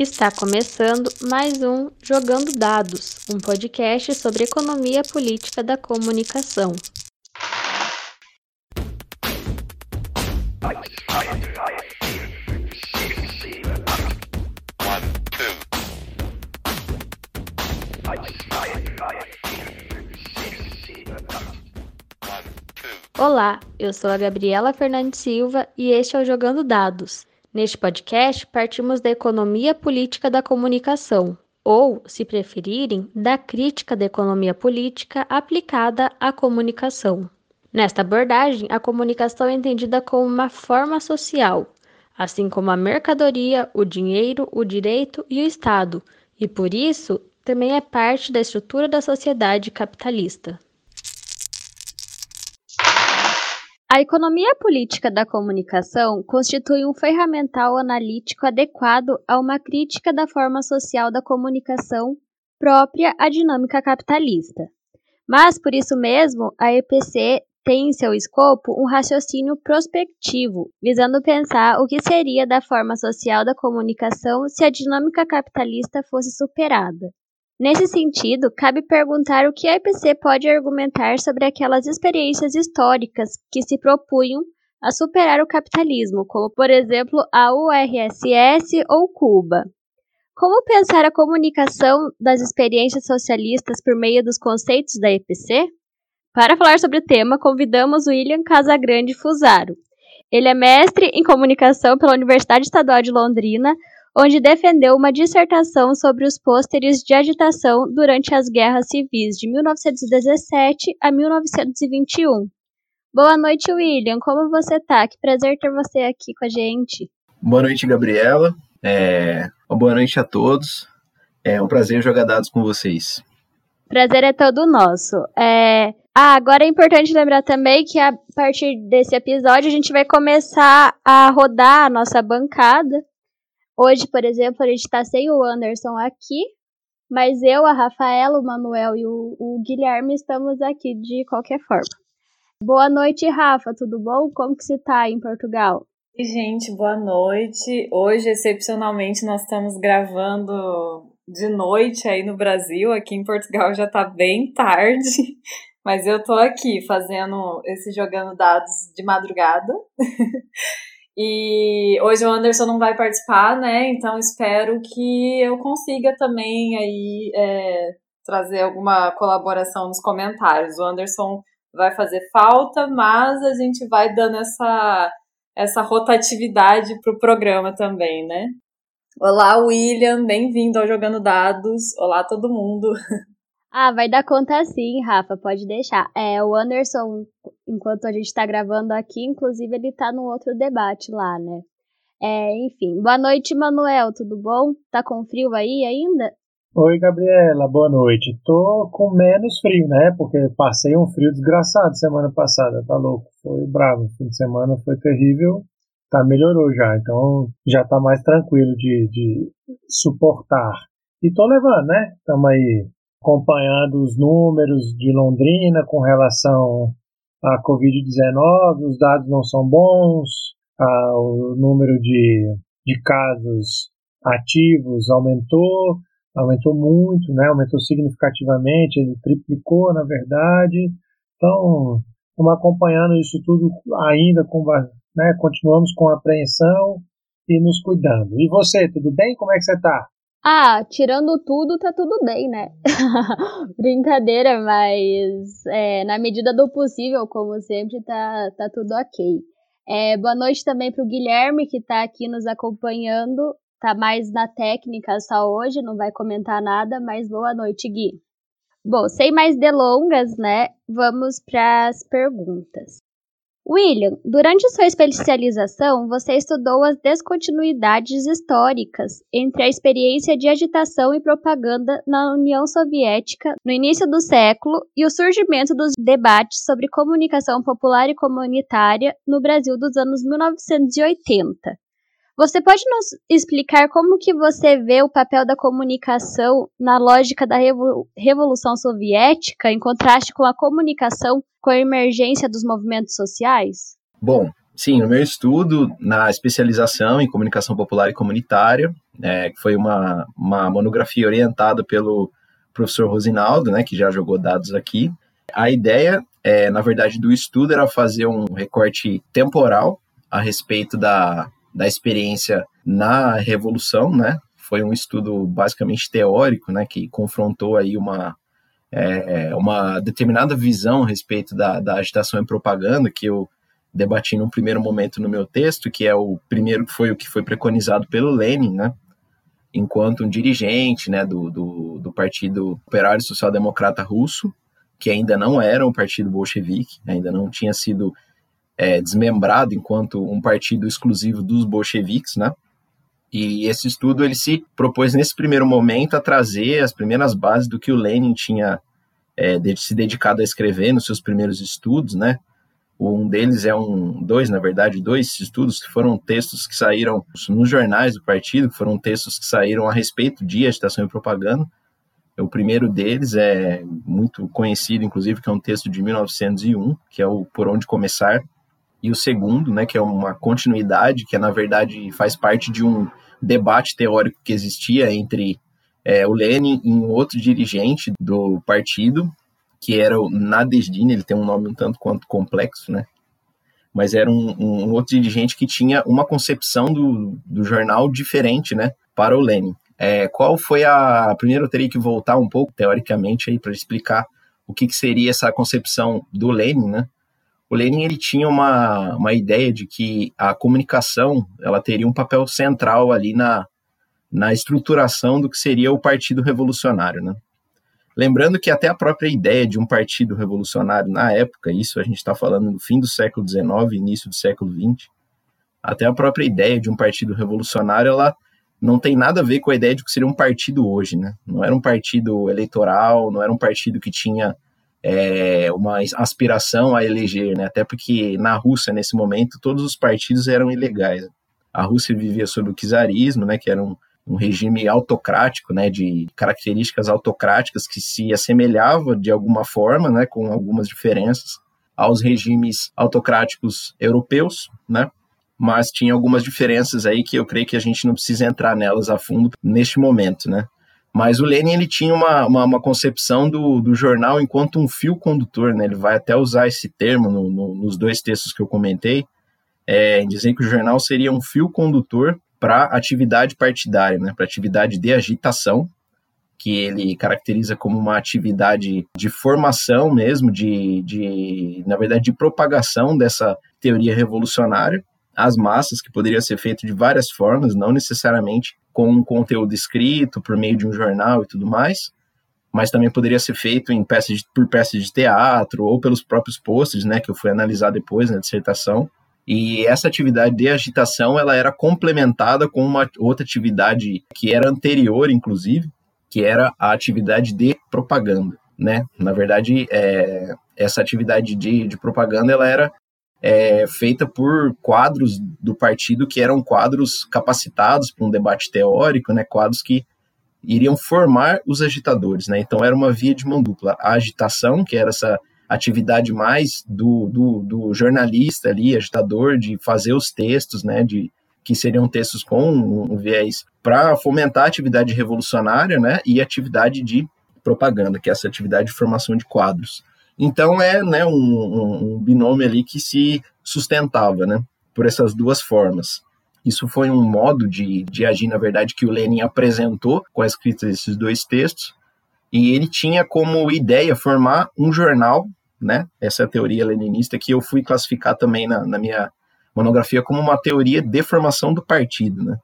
Está começando mais um Jogando Dados, um podcast sobre economia política da comunicação. Olá, eu sou a Gabriela Fernandes Silva e este é o Jogando Dados. Neste podcast, partimos da economia política da comunicação, ou, se preferirem, da crítica da economia política aplicada à comunicação. Nesta abordagem, a comunicação é entendida como uma forma social, assim como a mercadoria, o dinheiro, o direito e o Estado, e por isso também é parte da estrutura da sociedade capitalista. A economia política da comunicação constitui um ferramental analítico adequado a uma crítica da forma social da comunicação própria à dinâmica capitalista. Mas, por isso mesmo, a EPC tem em seu escopo um raciocínio prospectivo, visando pensar o que seria da forma social da comunicação se a dinâmica capitalista fosse superada. Nesse sentido, cabe perguntar o que a EPC pode argumentar sobre aquelas experiências históricas que se propunham a superar o capitalismo, como por exemplo a URSS ou Cuba. Como pensar a comunicação das experiências socialistas por meio dos conceitos da EPC? Para falar sobre o tema, convidamos William Casagrande Fusaro. Ele é mestre em comunicação pela Universidade Estadual de Londrina, onde defendeu uma dissertação sobre os pôsteres de agitação durante as guerras civis de 1917 a 1921. Boa noite, William. Como você está? Que prazer ter você aqui com a gente. Boa noite, Gabriela. É... Boa noite a todos. É um prazer jogar dados com vocês. Prazer é todo nosso. É... Ah, agora é importante lembrar também que a partir desse episódio a gente vai começar a rodar a nossa bancada. Hoje, por exemplo, a gente está sem o Anderson aqui, mas eu, a Rafaela, o Manuel e o, o, Guilherme estamos aqui de qualquer forma. Boa noite, Rafa, tudo bom? Como que você está em Portugal? Oi, gente, boa noite. Hoje, excepcionalmente, nós estamos gravando de noite aí no Brasil. Aqui em Portugal já está bem tarde, mas eu tô aqui fazendo esse jogando dados de madrugada. E hoje o Anderson não vai participar, né? Então espero que eu consiga também aí é, trazer alguma colaboração nos comentários. O Anderson vai fazer falta, mas a gente vai dando essa, essa rotatividade para o programa também, né? Olá, William, bem-vindo ao Jogando Dados. Olá, todo mundo. Ah, vai dar conta sim, Rafa, pode deixar. É, o Anderson, enquanto a gente está gravando aqui, inclusive ele está no outro debate lá, né? É, enfim, boa noite, Manuel, tudo bom? Tá com frio aí ainda? Oi, Gabriela, boa noite. Tô com menos frio, né? Porque passei um frio desgraçado semana passada, tá louco? Foi bravo, fim de semana foi terrível, tá, melhorou já, então já tá mais tranquilo de, de suportar. E tô levando, né? Tamo aí acompanhando os números de Londrina com relação à Covid-19, os dados não são bons, a, o número de, de casos ativos aumentou, aumentou muito, né? aumentou significativamente, ele triplicou na verdade. Então, estamos acompanhando isso tudo ainda com né? continuamos com apreensão e nos cuidando. E você, tudo bem? Como é que você está? Ah, tirando tudo, tá tudo bem, né? Brincadeira, mas é, na medida do possível, como sempre, tá, tá tudo ok. É, boa noite também pro Guilherme, que tá aqui nos acompanhando. Tá mais na técnica só hoje, não vai comentar nada, mas boa noite, Gui. Bom, sem mais delongas, né? Vamos para as perguntas. William, durante sua especialização, você estudou as descontinuidades históricas entre a experiência de agitação e propaganda na União Soviética no início do século e o surgimento dos debates sobre comunicação popular e comunitária no Brasil dos anos 1980. Você pode nos explicar como que você vê o papel da comunicação na lógica da Revolução Soviética, em contraste com a comunicação com a emergência dos movimentos sociais? Bom, Sim, no meu estudo, na especialização em comunicação popular e comunitária, é, que foi uma, uma monografia orientada pelo professor Rosinaldo, né, que já jogou dados aqui. A ideia, é, na verdade, do estudo era fazer um recorte temporal a respeito da, da experiência na Revolução, né? Foi um estudo basicamente teórico, né, que confrontou aí uma, é, uma determinada visão a respeito da, da agitação e propaganda que eu debati num primeiro momento no meu texto, que é o primeiro que foi o que foi preconizado pelo Lenin, né? Enquanto um dirigente, né, do, do, do Partido Operário Social Democrata Russo, que ainda não era um partido bolchevique, ainda não tinha sido é, desmembrado enquanto um partido exclusivo dos bolcheviques, né? E esse estudo ele se propôs nesse primeiro momento a trazer as primeiras bases do que o Lenin tinha é, de, se dedicado a escrever nos seus primeiros estudos, né? Um deles é um, dois, na verdade, dois estudos que foram textos que saíram nos jornais do partido, que foram textos que saíram a respeito de agitação e propaganda. O primeiro deles é muito conhecido, inclusive, que é um texto de 1901, que é o Por Onde Começar. E o segundo, né, que é uma continuidade, que é, na verdade faz parte de um debate teórico que existia entre é, o Lenin e um outro dirigente do partido, que era o Nadezhdin, ele tem um nome um tanto quanto complexo, né? Mas era um, um, outro dirigente que tinha uma concepção do, do jornal diferente, né? Para o Lenin. É, qual foi a. Primeiro eu teria que voltar um pouco, teoricamente, aí para explicar o que, que seria essa concepção do Lenin, né? O Lenin ele tinha uma, uma ideia de que a comunicação ela teria um papel central ali na, na estruturação do que seria o Partido Revolucionário, né? Lembrando que até a própria ideia de um partido revolucionário na época, isso a gente está falando no fim do século XIX, início do século XX, até a própria ideia de um partido revolucionário, ela não tem nada a ver com a ideia de que seria um partido hoje, né? Não era um partido eleitoral, não era um partido que tinha é, uma aspiração a eleger, né? Até porque na Rússia, nesse momento, todos os partidos eram ilegais. A Rússia vivia sob o czarismo, né? Que era um, um regime autocrático, né, de características autocráticas que se assemelhava de alguma forma, né, com algumas diferenças aos regimes autocráticos europeus, né, mas tinha algumas diferenças aí que eu creio que a gente não precisa entrar nelas a fundo neste momento, né. Mas o Lenin ele tinha uma, uma, uma concepção do, do jornal enquanto um fio condutor, né? Ele vai até usar esse termo no, no, nos dois textos que eu comentei, é, que o jornal seria um fio condutor para atividade partidária, né, para atividade de agitação, que ele caracteriza como uma atividade de formação mesmo, de, de na verdade, de propagação dessa teoria revolucionária às massas, que poderia ser feito de várias formas, não necessariamente com um conteúdo escrito, por meio de um jornal e tudo mais, mas também poderia ser feito em peças de, por peças de teatro ou pelos próprios posts, né, que eu fui analisar depois na dissertação. E essa atividade de agitação ela era complementada com uma outra atividade que era anterior, inclusive, que era a atividade de propaganda. Né? Na verdade, é, essa atividade de, de propaganda ela era é, feita por quadros do partido que eram quadros capacitados para um debate teórico, né? quadros que iriam formar os agitadores. Né? Então era uma via de mão dupla. A agitação, que era essa atividade mais do, do, do, jornalista ali, agitador, de fazer os textos, né, de que seriam textos com um, viés para fomentar a atividade revolucionária, né, e atividade de propaganda, que é essa atividade de formação de quadros. Então é, né, um, um, binômio ali que se sustentava, né, por essas duas formas. Isso foi um modo de, de agir, na verdade, que o Lenin apresentou com a escrita desses dois textos, e ele tinha como ideia formar um jornal né? Essa é a teoria leninista que eu fui classificar também na, na minha monografia como uma teoria de formação do partido, né?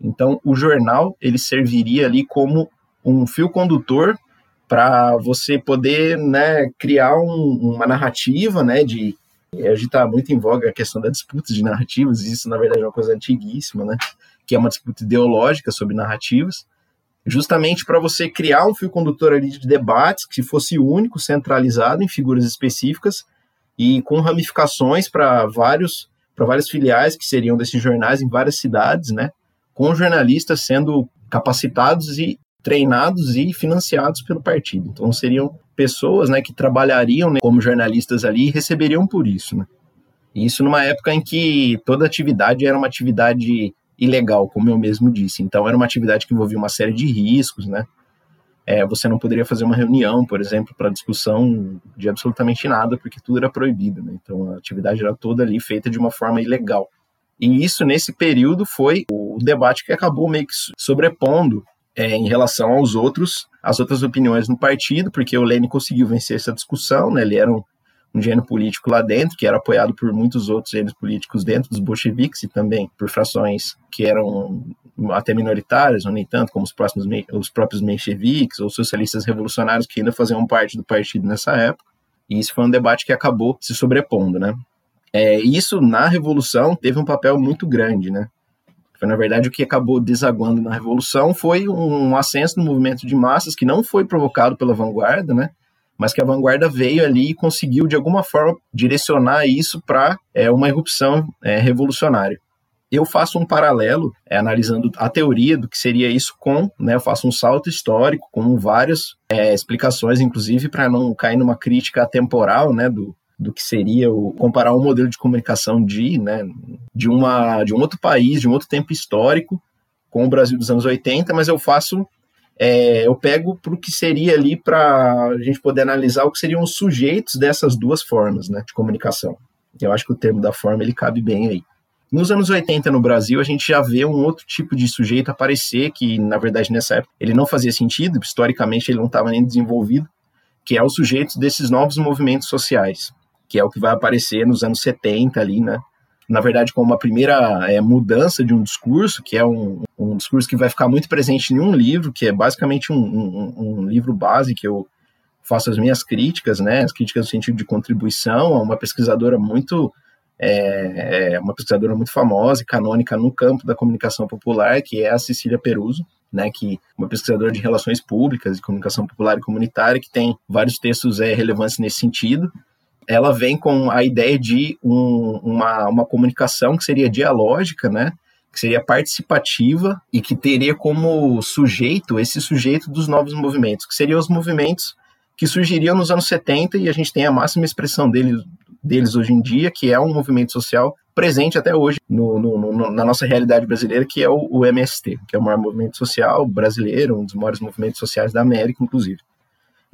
Então, o jornal ele serviria ali como um fio condutor para você poder né, criar um, uma narrativa, né, de hoje está muito em voga a questão da disputa de narrativas, isso na verdade é uma coisa antiguíssima, né, que é uma disputa ideológica sobre narrativas, justamente para você criar um fio condutor ali de debates que fosse único, centralizado em figuras específicas e com ramificações para vários para várias filiais que seriam desses jornais em várias cidades, né? Com jornalistas sendo capacitados e treinados e financiados pelo partido. Então seriam pessoas, né, que trabalhariam né, como jornalistas ali e receberiam por isso, né? Isso numa época em que toda atividade era uma atividade ilegal, como eu mesmo disse. Então era uma atividade que envolvia uma série de riscos, né? É, você não poderia fazer uma reunião, por exemplo, para discussão de absolutamente nada, porque tudo era proibido. Né? Então a atividade era toda ali feita de uma forma ilegal. E isso, nesse período, foi o debate que acabou meio que sobrepondo é, em relação aos outros, as outras opiniões no partido, porque o Lenin conseguiu vencer essa discussão, né? ele era um, um gênio político lá dentro, que era apoiado por muitos outros gênios políticos dentro dos bolcheviques e também por frações que eram até minoritárias, ou nem tanto, como os, próximos, os próprios mencheviques ou socialistas revolucionários que ainda faziam parte do partido nessa época. E isso foi um debate que acabou se sobrepondo, né? É, isso, na Revolução, teve um papel muito grande, né? Foi, na verdade, o que acabou desaguando na Revolução foi um ascenso no movimento de massas que não foi provocado pela vanguarda, né? mas que a vanguarda veio ali e conseguiu, de alguma forma, direcionar isso para é, uma erupção é, revolucionária. Eu faço um paralelo, é, analisando a teoria do que seria isso com, né, eu faço um salto histórico com várias é, explicações, inclusive para não cair numa crítica temporal, né, do, do que seria o comparar um modelo de comunicação de, né, de, uma, de um outro país, de um outro tempo histórico, com o Brasil dos anos 80, mas eu faço é, eu pego para o que seria ali para a gente poder analisar o que seriam os sujeitos dessas duas formas né, de comunicação. Eu acho que o termo da forma ele cabe bem aí. Nos anos 80 no Brasil, a gente já vê um outro tipo de sujeito aparecer que, na verdade, nessa época ele não fazia sentido, historicamente ele não estava nem desenvolvido, que é o sujeito desses novos movimentos sociais, que é o que vai aparecer nos anos 70 ali, né? na verdade, como uma primeira é, mudança de um discurso, que é um, um, discurso que vai ficar muito presente em um livro, que é basicamente um, um, um, livro base que eu faço as minhas críticas, né, as críticas no sentido de contribuição a uma pesquisadora muito é, é, uma pesquisadora muito famosa e canônica no campo da comunicação popular, que é a Cecília Peruso, né, que é uma pesquisadora de relações públicas, de comunicação popular e comunitária, que tem vários textos é, relevantes nesse sentido ela vem com a ideia de um, uma, uma comunicação que seria dialógica, né? Que seria participativa e que teria como sujeito esse sujeito dos novos movimentos, que seriam os movimentos que surgiriam nos anos 70 e a gente tem a máxima expressão deles, deles hoje em dia, que é um movimento social presente até hoje no, no, no, na nossa realidade brasileira, que é o, o MST, que é o maior movimento social brasileiro, um dos maiores movimentos sociais da América, inclusive.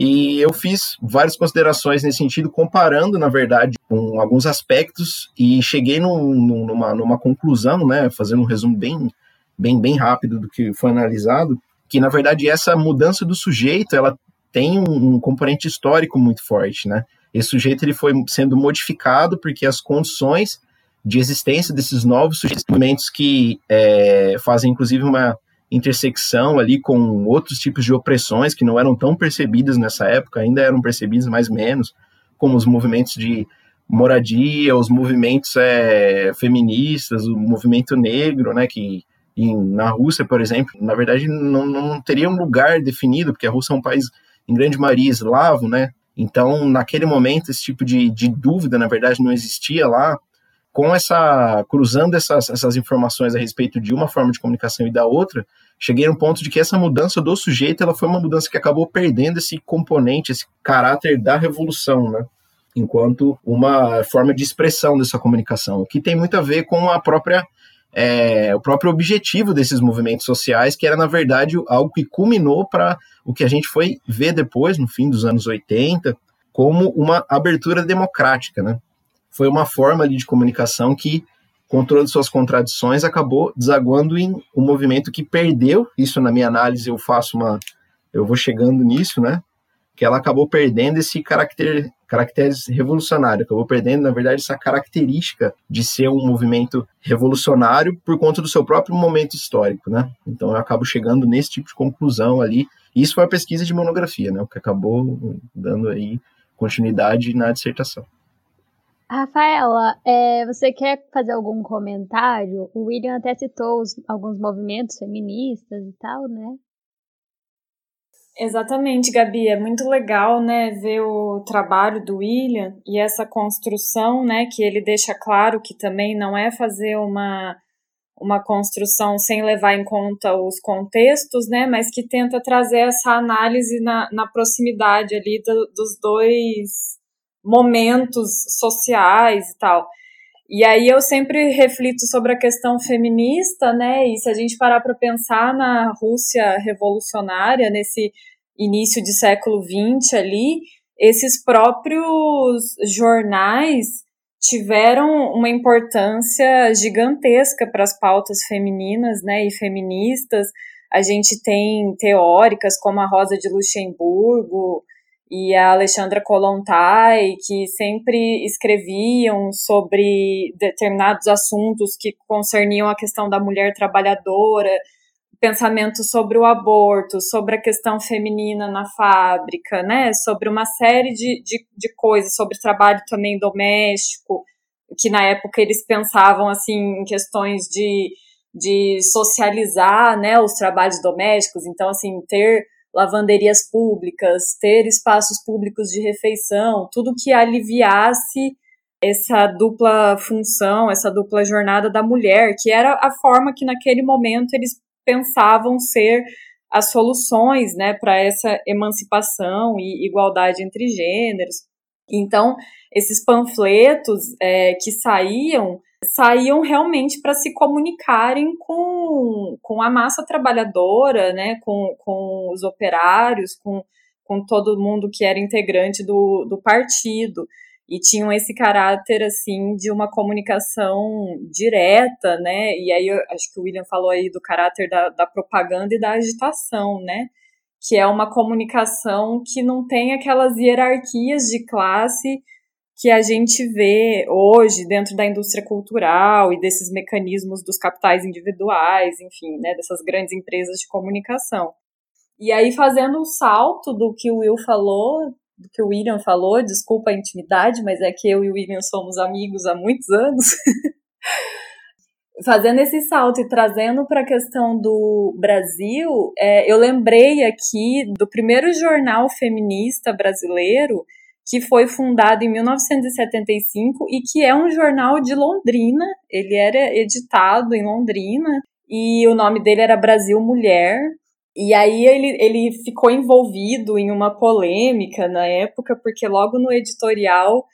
E eu fiz várias considerações nesse sentido, comparando, na verdade, com alguns aspectos e cheguei num, numa, numa conclusão, né, fazendo um resumo bem, bem, bem rápido do que foi analisado, que, na verdade, essa mudança do sujeito, ela tem um, um componente histórico muito forte, né? Esse sujeito ele foi sendo modificado porque as condições de existência desses novos sujeitos que é, fazem, inclusive, uma intersecção ali com outros tipos de opressões que não eram tão percebidas nessa época, ainda eram percebidas mais menos, como os movimentos de moradia, os movimentos é, feministas, o movimento negro, né, que em, na Rússia, por exemplo, na verdade não, não teria um lugar definido, porque a Rússia é um país em grande maioria eslavo, né, então naquele momento esse tipo de, de dúvida, na verdade, não existia lá, com essa cruzando essas, essas informações a respeito de uma forma de comunicação e da outra, cheguei um ponto de que essa mudança do sujeito ela foi uma mudança que acabou perdendo esse componente, esse caráter da revolução, né? enquanto uma forma de expressão dessa comunicação, que tem muito a ver com a própria é, o próprio objetivo desses movimentos sociais, que era, na verdade, algo que culminou para o que a gente foi ver depois, no fim dos anos 80, como uma abertura democrática, né? Foi uma forma ali de comunicação que, todas suas contradições, acabou desaguando em um movimento que perdeu, isso na minha análise eu faço uma, eu vou chegando nisso, né, que ela acabou perdendo esse caracter, caractere revolucionário, acabou perdendo, na verdade, essa característica de ser um movimento revolucionário por conta do seu próprio momento histórico, né? Então eu acabo chegando nesse tipo de conclusão ali. Isso foi a pesquisa de monografia, né? O que acabou dando aí continuidade na dissertação. Rafaela, é, você quer fazer algum comentário? O William até citou os, alguns movimentos feministas e tal, né? Exatamente, Gabi. É muito legal, né, ver o trabalho do William e essa construção, né, que ele deixa claro que também não é fazer uma uma construção sem levar em conta os contextos, né, mas que tenta trazer essa análise na, na proximidade ali do, dos dois momentos sociais e tal. E aí eu sempre reflito sobre a questão feminista, né? E se a gente parar para pensar na Rússia revolucionária, nesse início de século XX ali, esses próprios jornais tiveram uma importância gigantesca para as pautas femininas, né, e feministas. A gente tem teóricas como a Rosa de Luxemburgo e a Alexandra Kolontai, que sempre escreviam sobre determinados assuntos que concerniam a questão da mulher trabalhadora, pensamento sobre o aborto, sobre a questão feminina na fábrica, né? Sobre uma série de, de, de coisas, sobre trabalho também doméstico, que na época eles pensavam assim em questões de, de socializar, né, os trabalhos domésticos, então assim ter lavanderias públicas, ter espaços públicos de refeição, tudo que aliviasse essa dupla função, essa dupla jornada da mulher, que era a forma que naquele momento eles pensavam ser as soluções né, para essa emancipação e igualdade entre gêneros. Então, esses panfletos é, que saíam, saíam realmente para se comunicarem com, com a massa trabalhadora, né, com, com os operários, com, com todo mundo que era integrante do, do partido e tinham esse caráter assim de uma comunicação direta, né? E aí acho que o William falou aí do caráter da, da propaganda e da agitação, né? Que é uma comunicação que não tem aquelas hierarquias de classe que a gente vê hoje dentro da indústria cultural e desses mecanismos dos capitais individuais, enfim, né, dessas grandes empresas de comunicação. E aí, fazendo um salto do que o Will falou, do que o William falou, desculpa a intimidade, mas é que eu e o William somos amigos há muitos anos. Fazendo esse salto e trazendo para a questão do Brasil, é, eu lembrei aqui do primeiro jornal feminista brasileiro, que foi fundado em 1975 e que é um jornal de Londrina. Ele era editado em Londrina e o nome dele era Brasil Mulher. E aí ele, ele ficou envolvido em uma polêmica na época, porque logo no editorial,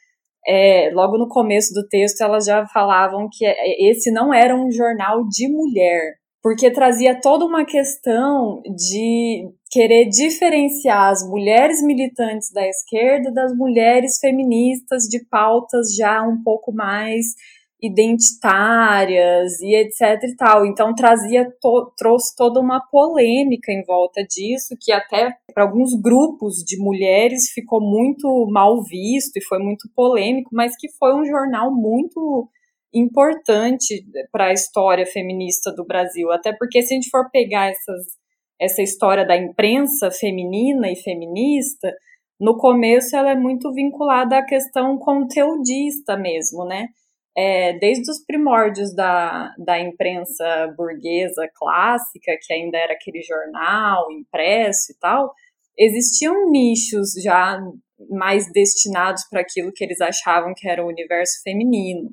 é, logo no começo do texto, elas já falavam que esse não era um jornal de mulher, porque trazia toda uma questão de querer diferenciar as mulheres militantes da esquerda das mulheres feministas de pautas já um pouco mais identitárias e etc e tal. Então trazia to, trouxe toda uma polêmica em volta disso, que até para alguns grupos de mulheres ficou muito mal visto e foi muito polêmico, mas que foi um jornal muito importante para a história feminista do Brasil, até porque se a gente for pegar essas, essa história da imprensa feminina e feminista, no começo ela é muito vinculada à questão conteudista mesmo, né? é, desde os primórdios da, da imprensa burguesa clássica, que ainda era aquele jornal impresso e tal, existiam nichos já mais destinados para aquilo que eles achavam que era o universo feminino.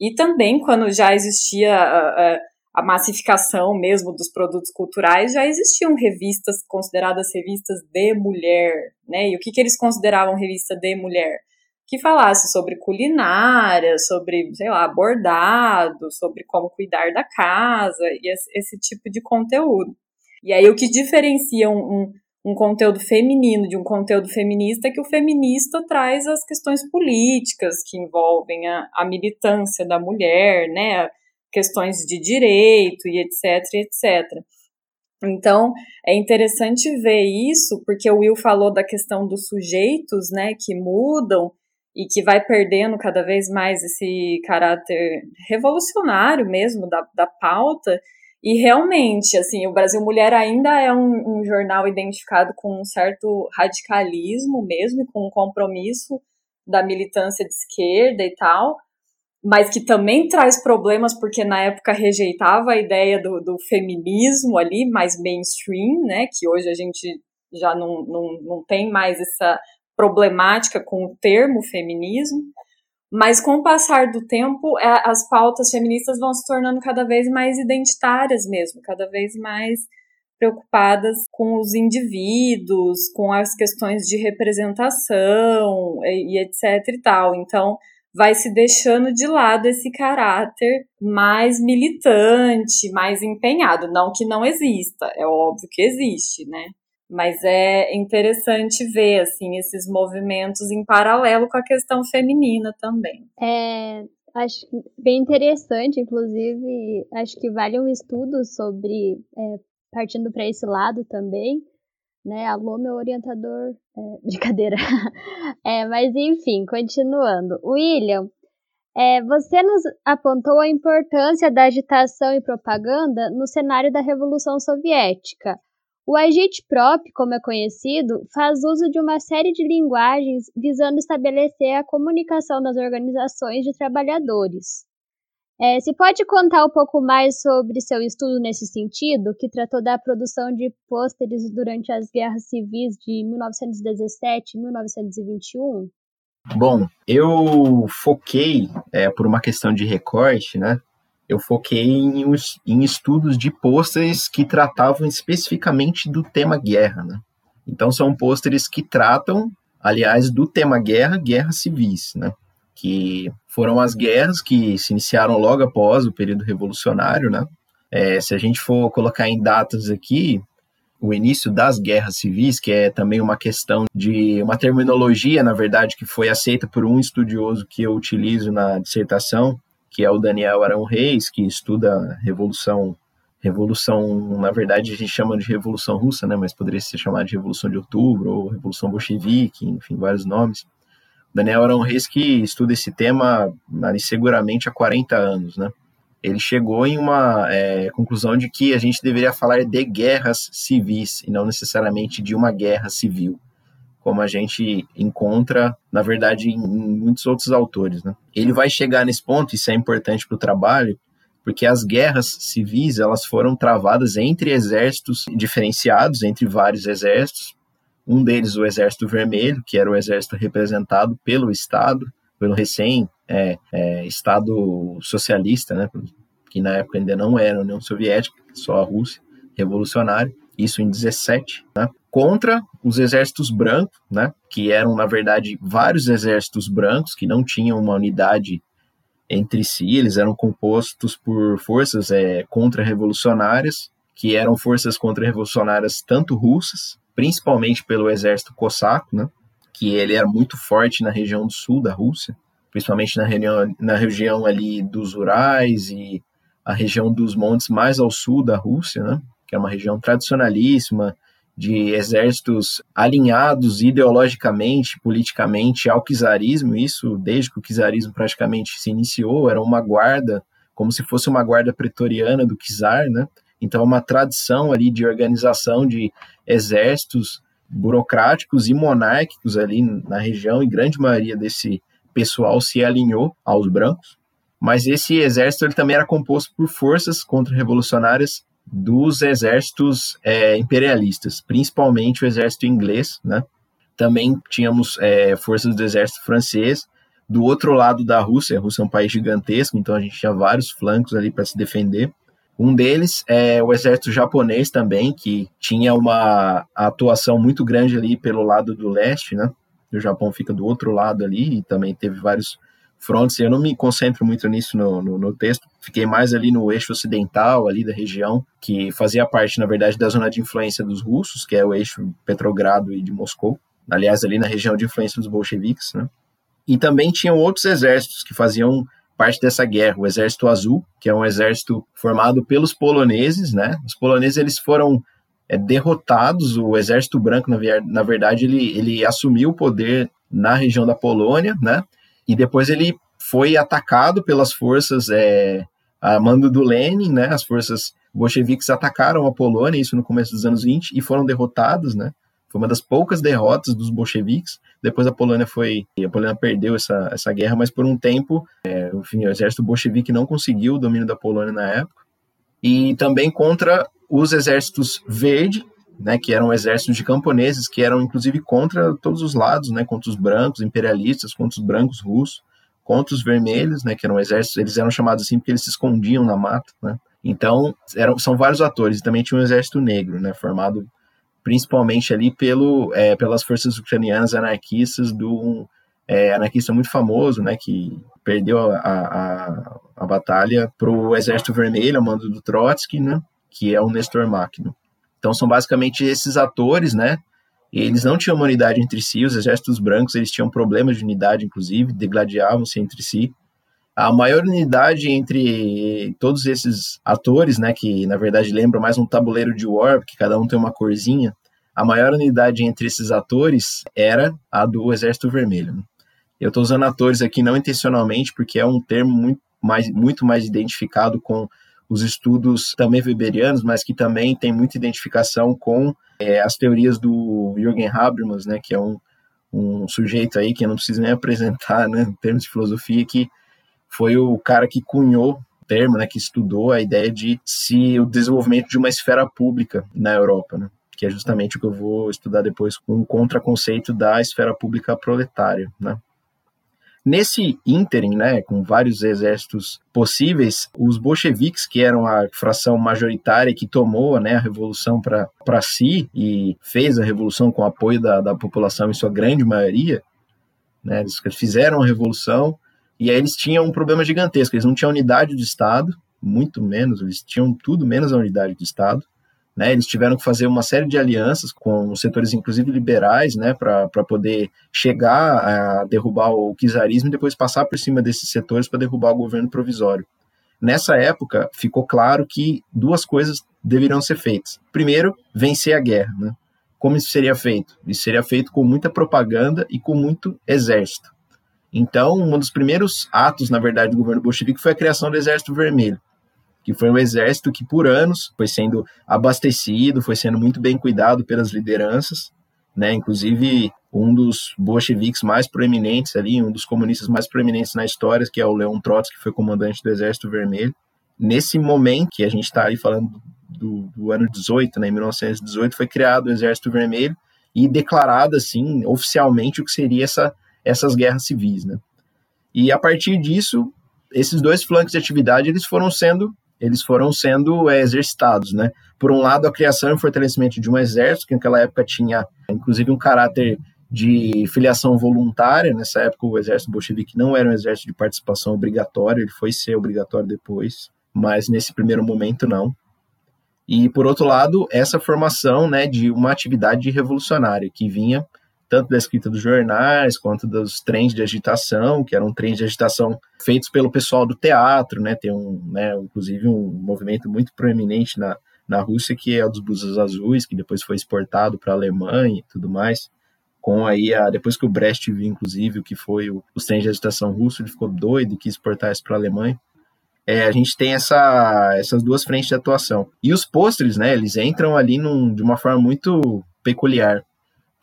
E também, quando já existia a, a, a massificação mesmo dos produtos culturais, já existiam revistas consideradas revistas de mulher, né? E o que, que eles consideravam revista de mulher? que falasse sobre culinária, sobre, sei lá, bordado, sobre como cuidar da casa e esse, tipo de conteúdo. E aí o que diferencia um, um, um, conteúdo feminino de um conteúdo feminista é que o feminista traz as questões políticas que envolvem a, a militância da mulher, né, questões de direito e etc, etc. Então, é interessante ver isso, porque o Will falou da questão dos sujeitos, né, que mudam, e que vai perdendo cada vez mais esse caráter revolucionário mesmo da, da pauta. E realmente, assim, o Brasil Mulher ainda é um, um jornal identificado com um certo radicalismo mesmo, e com um compromisso da militância de esquerda e tal, mas que também traz problemas porque na época rejeitava a ideia do, do feminismo ali, mais mainstream, né, que hoje a gente já não, não, não tem mais essa problemática com o termo feminismo, mas com o passar do tempo, é, as pautas feministas vão se tornando cada vez mais identitárias mesmo, cada vez mais preocupadas com os indivíduos, com as questões de representação e, e etc e tal. Então, vai se deixando de lado esse caráter mais militante, mais empenhado. Não que não exista, é óbvio que existe, né? Mas é interessante ver assim esses movimentos em paralelo com a questão feminina também. É, acho bem interessante, inclusive, acho que vale um estudo sobre é, partindo para esse lado também, né? Alô, meu orientador. É, brincadeira. é, mas enfim, continuando. William, é, você nos apontou a importância da agitação e propaganda no cenário da Revolução Soviética. O agitprop, como é conhecido, faz uso de uma série de linguagens visando estabelecer a comunicação das organizações de trabalhadores. É, se pode contar um pouco mais sobre seu estudo nesse sentido, que tratou da produção de pôsteres durante as guerras civis de 1917 e 1921? Bom, eu foquei, é, por uma questão de recorte, né? Eu foquei em, em estudos de pôsteres que tratavam especificamente do tema guerra, né? Então são pôsteres que tratam, aliás, do tema guerra, guerras civis, né? Que foram as guerras que se iniciaram logo após o período revolucionário, né? É, se a gente for colocar em datas aqui, o início das guerras civis, que é também uma questão de uma terminologia, na verdade, que foi aceita por um estudioso que eu utilizo na dissertação, que é o Daniel Arão Reis, que estuda revolução revolução, na verdade a gente chama de revolução russa, né, mas poderia ser chamada de revolução de outubro ou revolução bolchevique, enfim, vários nomes. Daniel Arão Reis, que estuda esse tema ali, seguramente há 40 anos, né? Ele chegou em uma é, conclusão de que a gente deveria falar de guerras civis e não necessariamente de uma guerra civil, como a gente encontra, na verdade, em, muitos outros autores. Né? Ele vai chegar nesse ponto, isso é importante para o trabalho, porque as guerras civis elas foram travadas entre exércitos diferenciados, entre vários exércitos, um deles, o Exército Vermelho, que era o exército representado pelo Estado, pelo recém é, é, Estado socialista, né, que na época ainda não era a União Soviética, só a Rússia, revolucionário, isso em 17, né, contra os exércitos brancos, né, que eram, na verdade, vários exércitos brancos que não tinham uma unidade entre si, eles eram compostos por forças é, contra-revolucionárias, que eram forças contra-revolucionárias tanto russas principalmente pelo exército cosaco, né, que ele era muito forte na região do sul da Rússia, principalmente na região, na região ali dos Urais e a região dos montes mais ao sul da Rússia, né, que é uma região tradicionalíssima, de exércitos alinhados ideologicamente, politicamente ao czarismo, isso desde que o czarismo praticamente se iniciou, era uma guarda, como se fosse uma guarda pretoriana do czar, né? Então, é uma tradição ali de organização de exércitos burocráticos e monárquicos ali na região, e grande maioria desse pessoal se alinhou aos brancos. Mas esse exército ele também era composto por forças contra-revolucionárias dos exércitos é, imperialistas, principalmente o exército inglês, né? Também tínhamos é, forças do exército francês. Do outro lado da Rússia, a Rússia é um país gigantesco, então a gente tinha vários flancos ali para se defender. Um deles é o exército japonês também, que tinha uma atuação muito grande ali pelo lado do leste, né? O Japão fica do outro lado ali e também teve vários frontes. Eu não me concentro muito nisso no, no, no, texto, fiquei mais ali no eixo ocidental, ali da região, que fazia parte, na verdade, da zona de influência dos russos, que é o eixo Petrogrado e de Moscou. Aliás, ali na região de influência dos bolcheviques, né? E também tinham outros exércitos que faziam parte dessa guerra, o Exército Azul, que é um exército formado pelos poloneses, né? Os poloneses eles foram é, derrotados, o Exército Branco, na, na verdade, ele, ele assumiu o poder na região da Polônia, né? E depois ele foi atacado pelas forças é, a mando do Lenin, né? As forças bolcheviques atacaram a Polônia, isso no começo dos anos 20, e foram derrotados, né? Foi uma das poucas derrotas dos bolcheviques. Depois a Polônia foi. A Polônia perdeu essa, essa guerra, mas por um tempo, é, enfim, o exército bolchevique não conseguiu o domínio da Polônia na época. E também contra os exércitos verde, né, que eram exércitos de camponeses, que eram inclusive contra todos os lados, né, contra os brancos imperialistas, contra os brancos russos, contra os vermelhos, né, que eram exércitos, eles eram chamados assim porque eles se escondiam na mata, né. Então, eram, são vários atores, e também tinha um exército negro, né, formado principalmente ali pelo, é, pelas forças ucranianas anarquistas do é, anarquista muito famoso, né, que perdeu a, a, a batalha para o Exército Vermelho, a mando do Trotsky, né, que é o Nestor Makhno. Então são basicamente esses atores, né, eles não tinham uma unidade entre si, os exércitos brancos eles tinham problemas de unidade, inclusive, degladiavam-se entre si. A maior unidade entre todos esses atores, né, que na verdade lembram mais um tabuleiro de war, porque cada um tem uma corzinha, a maior unidade entre esses atores era a do Exército Vermelho. Eu estou usando atores aqui não intencionalmente, porque é um termo muito mais, muito mais identificado com os estudos também weberianos, mas que também tem muita identificação com é, as teorias do Jürgen Habermas, né, que é um, um sujeito aí que eu não preciso nem apresentar, né, em termos de filosofia, que foi o cara que cunhou o termo, né, que estudou a ideia de se o desenvolvimento de uma esfera pública na Europa, né, que é justamente o que eu vou estudar depois com o contraconceito da esfera pública proletária, né. Nesse ínterim, né, com vários exércitos possíveis, os bolcheviques, que eram a fração majoritária que tomou né, a revolução para si e fez a revolução com o apoio da, da população em sua grande maioria, né, eles fizeram a revolução e aí eles tinham um problema gigantesco, eles não tinham unidade de Estado, muito menos, eles tinham tudo menos a unidade de Estado, né, eles tiveram que fazer uma série de alianças com setores, inclusive liberais, né, para poder chegar a derrubar o czarismo e depois passar por cima desses setores para derrubar o governo provisório. Nessa época, ficou claro que duas coisas deveriam ser feitas. Primeiro, vencer a guerra. Né? Como isso seria feito? Isso seria feito com muita propaganda e com muito exército. Então, um dos primeiros atos, na verdade, do governo bolchevique foi a criação do Exército Vermelho que foi um exército que por anos foi sendo abastecido, foi sendo muito bem cuidado pelas lideranças, né? Inclusive um dos bolcheviques mais proeminentes ali, um dos comunistas mais proeminentes na história, que é o Leon Trotsky, que foi comandante do Exército Vermelho. Nesse momento que a gente está aí falando do, do, ano 18, né, em 1918, foi criado o Exército Vermelho e declarado assim oficialmente o que seria essa, essas guerras civis, né? E a partir disso, esses dois flancos de atividade eles foram sendo eles foram sendo é, exercitados, né? Por um lado, a criação e fortalecimento de um exército, que naquela época tinha, inclusive, um caráter de filiação voluntária. Nessa época, o exército bolchevique não era um exército de participação obrigatória, ele foi ser obrigatório depois, mas nesse primeiro momento, não. E, por outro lado, essa formação né, de uma atividade revolucionária que vinha tanto da escrita dos jornais quanto dos trens de agitação, que eram trens de agitação feitos pelo pessoal do teatro, né? Tem um, né, inclusive um movimento muito proeminente na, na Rússia que é o dos blusas azuis, que depois foi exportado para a Alemanha e tudo mais. Com aí a, depois que o Brecht viu, inclusive, o que foi o, os trens de agitação russo, ele ficou doido e quis exportar isso para a Alemanha. É, a gente tem essa, essas duas frentes de atuação. E os pôsteres, né, eles entram ali num, de uma forma muito peculiar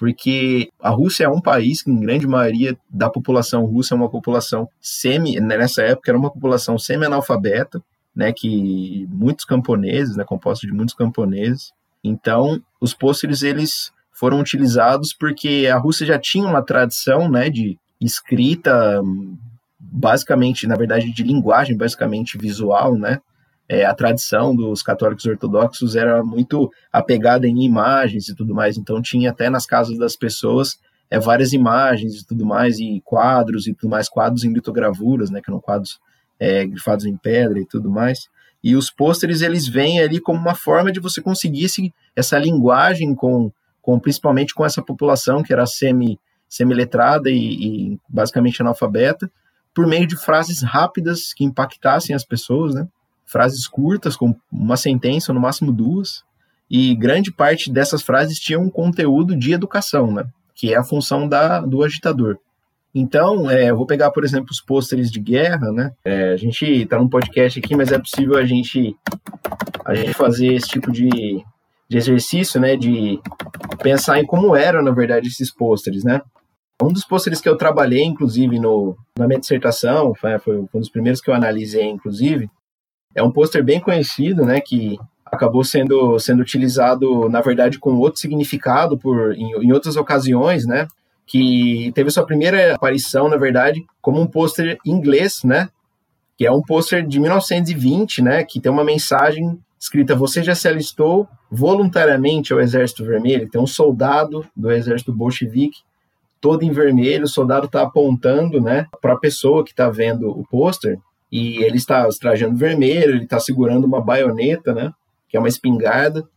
porque a Rússia é um país que, em grande maioria da população russa, é uma população semi, nessa época, era uma população semi-analfabeta, né, que muitos camponeses, né, composto de muitos camponeses. Então, os pôsteres, eles foram utilizados porque a Rússia já tinha uma tradição, né, de escrita, basicamente, na verdade, de linguagem basicamente visual, né, é, a tradição dos católicos ortodoxos era muito apegada em imagens e tudo mais, então tinha até nas casas das pessoas é, várias imagens e tudo mais, e quadros e tudo mais, quadros em litogravuras, né, que eram quadros é, grifados em pedra e tudo mais. E os pôsteres, eles vêm ali como uma forma de você conseguir essa linguagem com, com, principalmente com essa população que era semi, semi-letrada e, e basicamente analfabeta, por meio de frases rápidas que impactassem as pessoas, né? Frases curtas, com uma sentença, no máximo duas, e grande parte dessas frases tinha um conteúdo de educação, né? Que é a função da, do agitador. Então, é, eu vou pegar, por exemplo, os pôsteres de guerra, né? É, a gente está num podcast aqui, mas é possível a gente, a gente fazer esse tipo de, de exercício, né? De pensar em como eram, na verdade, esses pôsteres, né? Um dos pôsteres que eu trabalhei, inclusive, no, na minha dissertação, foi, foi um dos primeiros que eu analisei, inclusive, é um pôster bem conhecido, né, que acabou sendo, sendo utilizado, na verdade, com outro significado por, em, em outras ocasiões, né, que teve sua primeira aparição, na verdade, como um pôster inglês, né, que é um pôster de 1920, né, que tem uma mensagem escrita você já se alistou voluntariamente ao Exército Vermelho, tem um soldado do Exército Bolchevique todo em vermelho, o soldado está apontando, né, para a pessoa que está vendo o pôster e ele está trajando vermelho, ele está segurando uma baioneta, né, que é uma espingarda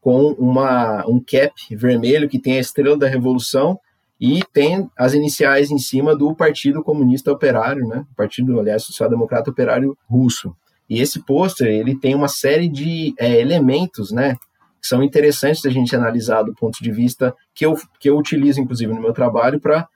com uma um cap vermelho que tem a estrela da revolução e tem as iniciais em cima do Partido Comunista Operário, né, Partido, aliás, Social Democrata Operário Russo. E esse pôster, ele tem uma série de é, elementos, né, que são interessantes da gente analisar do ponto de vista que eu, que eu utilizo, inclusive, no meu trabalho para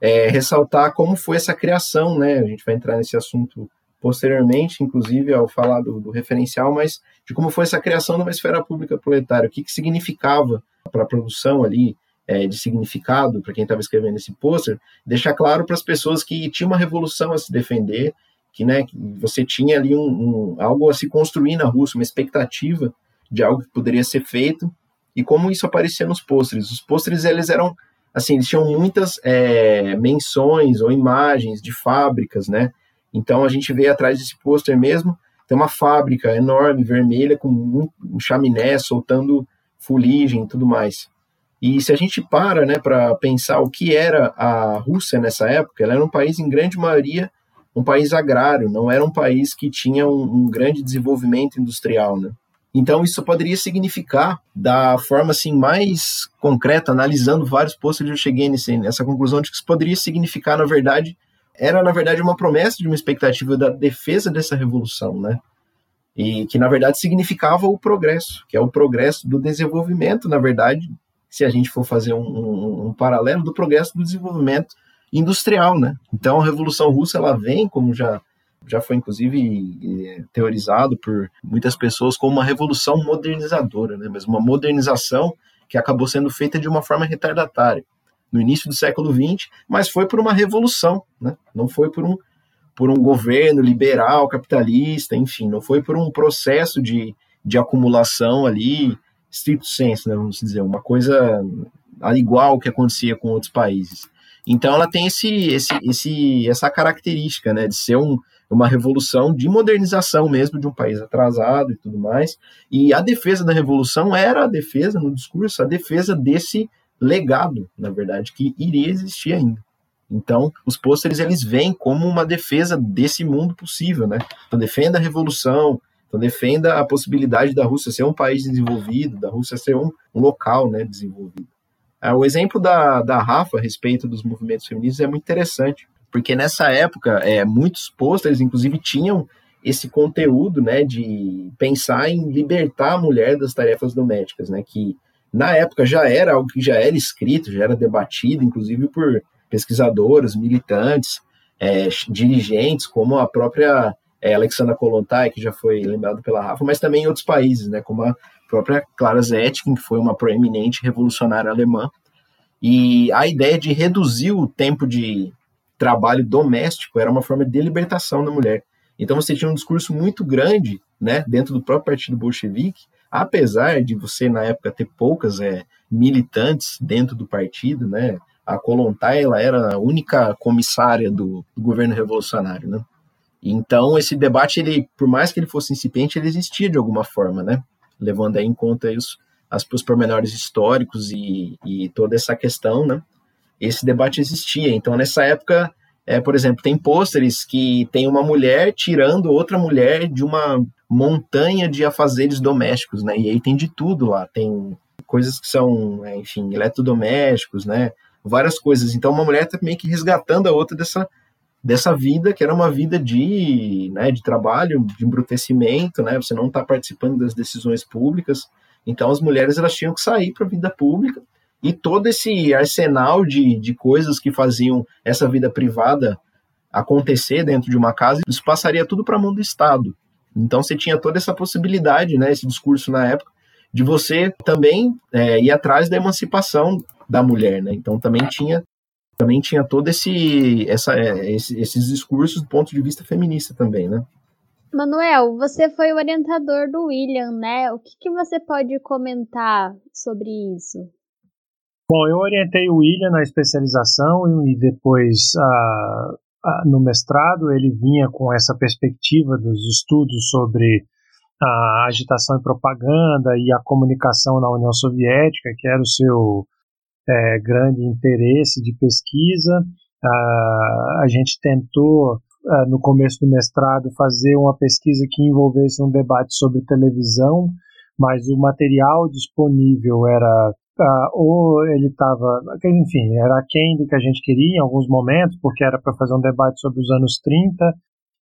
é, ressaltar como foi essa criação, né? A gente vai entrar nesse assunto posteriormente, inclusive, ao falar do, do referencial, mas de como foi essa criação de uma esfera pública proletária, o que, que significava para a produção ali, é, de significado para quem estava escrevendo esse pôster, deixar claro para as pessoas que tinha uma revolução a se defender, que, né, você tinha ali um, um, algo a se construir na Rússia, uma expectativa de algo que poderia ser feito e como isso aparecia nos pôsteres. Os pôsteres eles eram assim, eles tinham muitas é, menções ou imagens de fábricas, né? Então a gente vê atrás desse pôster mesmo, tem uma fábrica enorme, vermelha, com um chaminé soltando fuligem e tudo mais. E se a gente para né, para pensar o que era a Rússia nessa época, ela era um país, em grande maioria, um país agrário, não era um país que tinha um, um grande desenvolvimento industrial. Né? Então, isso poderia significar, da forma assim mais concreta, analisando vários postos, eu cheguei nesse, nessa conclusão de que isso poderia significar, na verdade, era na verdade uma promessa de uma expectativa da defesa dessa revolução, né? E que na verdade significava o progresso, que é o progresso do desenvolvimento, na verdade, se a gente for fazer um, um, um paralelo do progresso do desenvolvimento industrial, né? Então a Revolução Russa ela vem, como já já foi inclusive teorizado por muitas pessoas como uma revolução modernizadora, né? mas uma modernização que acabou sendo feita de uma forma retardatária no início do século XX, mas foi por uma revolução, né? não foi por um, por um governo liberal, capitalista, enfim, não foi por um processo de, de acumulação ali, stricto senso, né? vamos dizer, uma coisa igual que acontecia com outros países. Então ela tem esse, esse, esse, essa característica né, de ser um, uma revolução de modernização mesmo de um país atrasado e tudo mais. E a defesa da revolução era a defesa, no discurso, a defesa desse legado, na verdade, que iria existir ainda. Então, os pôsteres eles vêm como uma defesa desse mundo possível, né? Então, defenda a revolução, então defenda a possibilidade da Rússia ser um país desenvolvido, da Rússia ser um, local, né, desenvolvido. Ah, o exemplo da, da Rafa a respeito dos movimentos feministas é muito interessante, porque nessa época, é, muitos pôsteres, inclusive, tinham esse conteúdo, né, de pensar em libertar a mulher das tarefas domésticas, né, que na época já era algo que já era escrito, já era debatido, inclusive por pesquisadoras, militantes, é, dirigentes, como a própria é, Alexandra Kolontai, que já foi lembrado pela Rafa, mas também em outros países, né, como a própria Clara Zetkin, que foi uma proeminente revolucionária alemã. E a ideia de reduzir o tempo de trabalho doméstico era uma forma de libertação da mulher. Então você tinha um discurso muito grande, né, dentro do próprio partido bolchevique, apesar de você na época ter poucas é, militantes dentro do partido, né, a Kolontai ela era a única comissária do, do, governo revolucionário, né. Então esse debate ele, por mais que ele fosse incipiente, ele existia de alguma forma, né, levando em conta os, as, os pormenores históricos e, e toda essa questão, né esse debate existia. Então, nessa época, é, por exemplo, tem pôsteres que tem uma mulher tirando outra mulher de uma montanha de afazeres domésticos, né? E aí tem de tudo lá. Tem coisas que são, é, enfim, eletrodomésticos, né? Várias coisas. Então, uma mulher está meio que resgatando a outra dessa, dessa vida, que era uma vida de, né, de trabalho, de embrutecimento, né? Você não está participando das decisões públicas. Então, as mulheres elas tinham que sair para a vida pública e todo esse arsenal de, de coisas que faziam essa vida privada acontecer dentro de uma casa, isso passaria tudo para a mão do Estado. Então você tinha toda essa possibilidade, né, esse discurso na época, de você também é, ir atrás da emancipação da mulher, né? Então também tinha também tinha todo esse, essa, é, esse, esses discursos do ponto de vista feminista também, né? Manuel, você foi o orientador do William, né? O que, que você pode comentar sobre isso? Bom, eu orientei o William na especialização e depois ah, ah, no mestrado ele vinha com essa perspectiva dos estudos sobre a agitação e propaganda e a comunicação na União Soviética, que era o seu é, grande interesse de pesquisa. Ah, a gente tentou, ah, no começo do mestrado, fazer uma pesquisa que envolvesse um debate sobre televisão, mas o material disponível era Uh, ou ele estava, enfim, era aquém do que a gente queria em alguns momentos, porque era para fazer um debate sobre os anos 30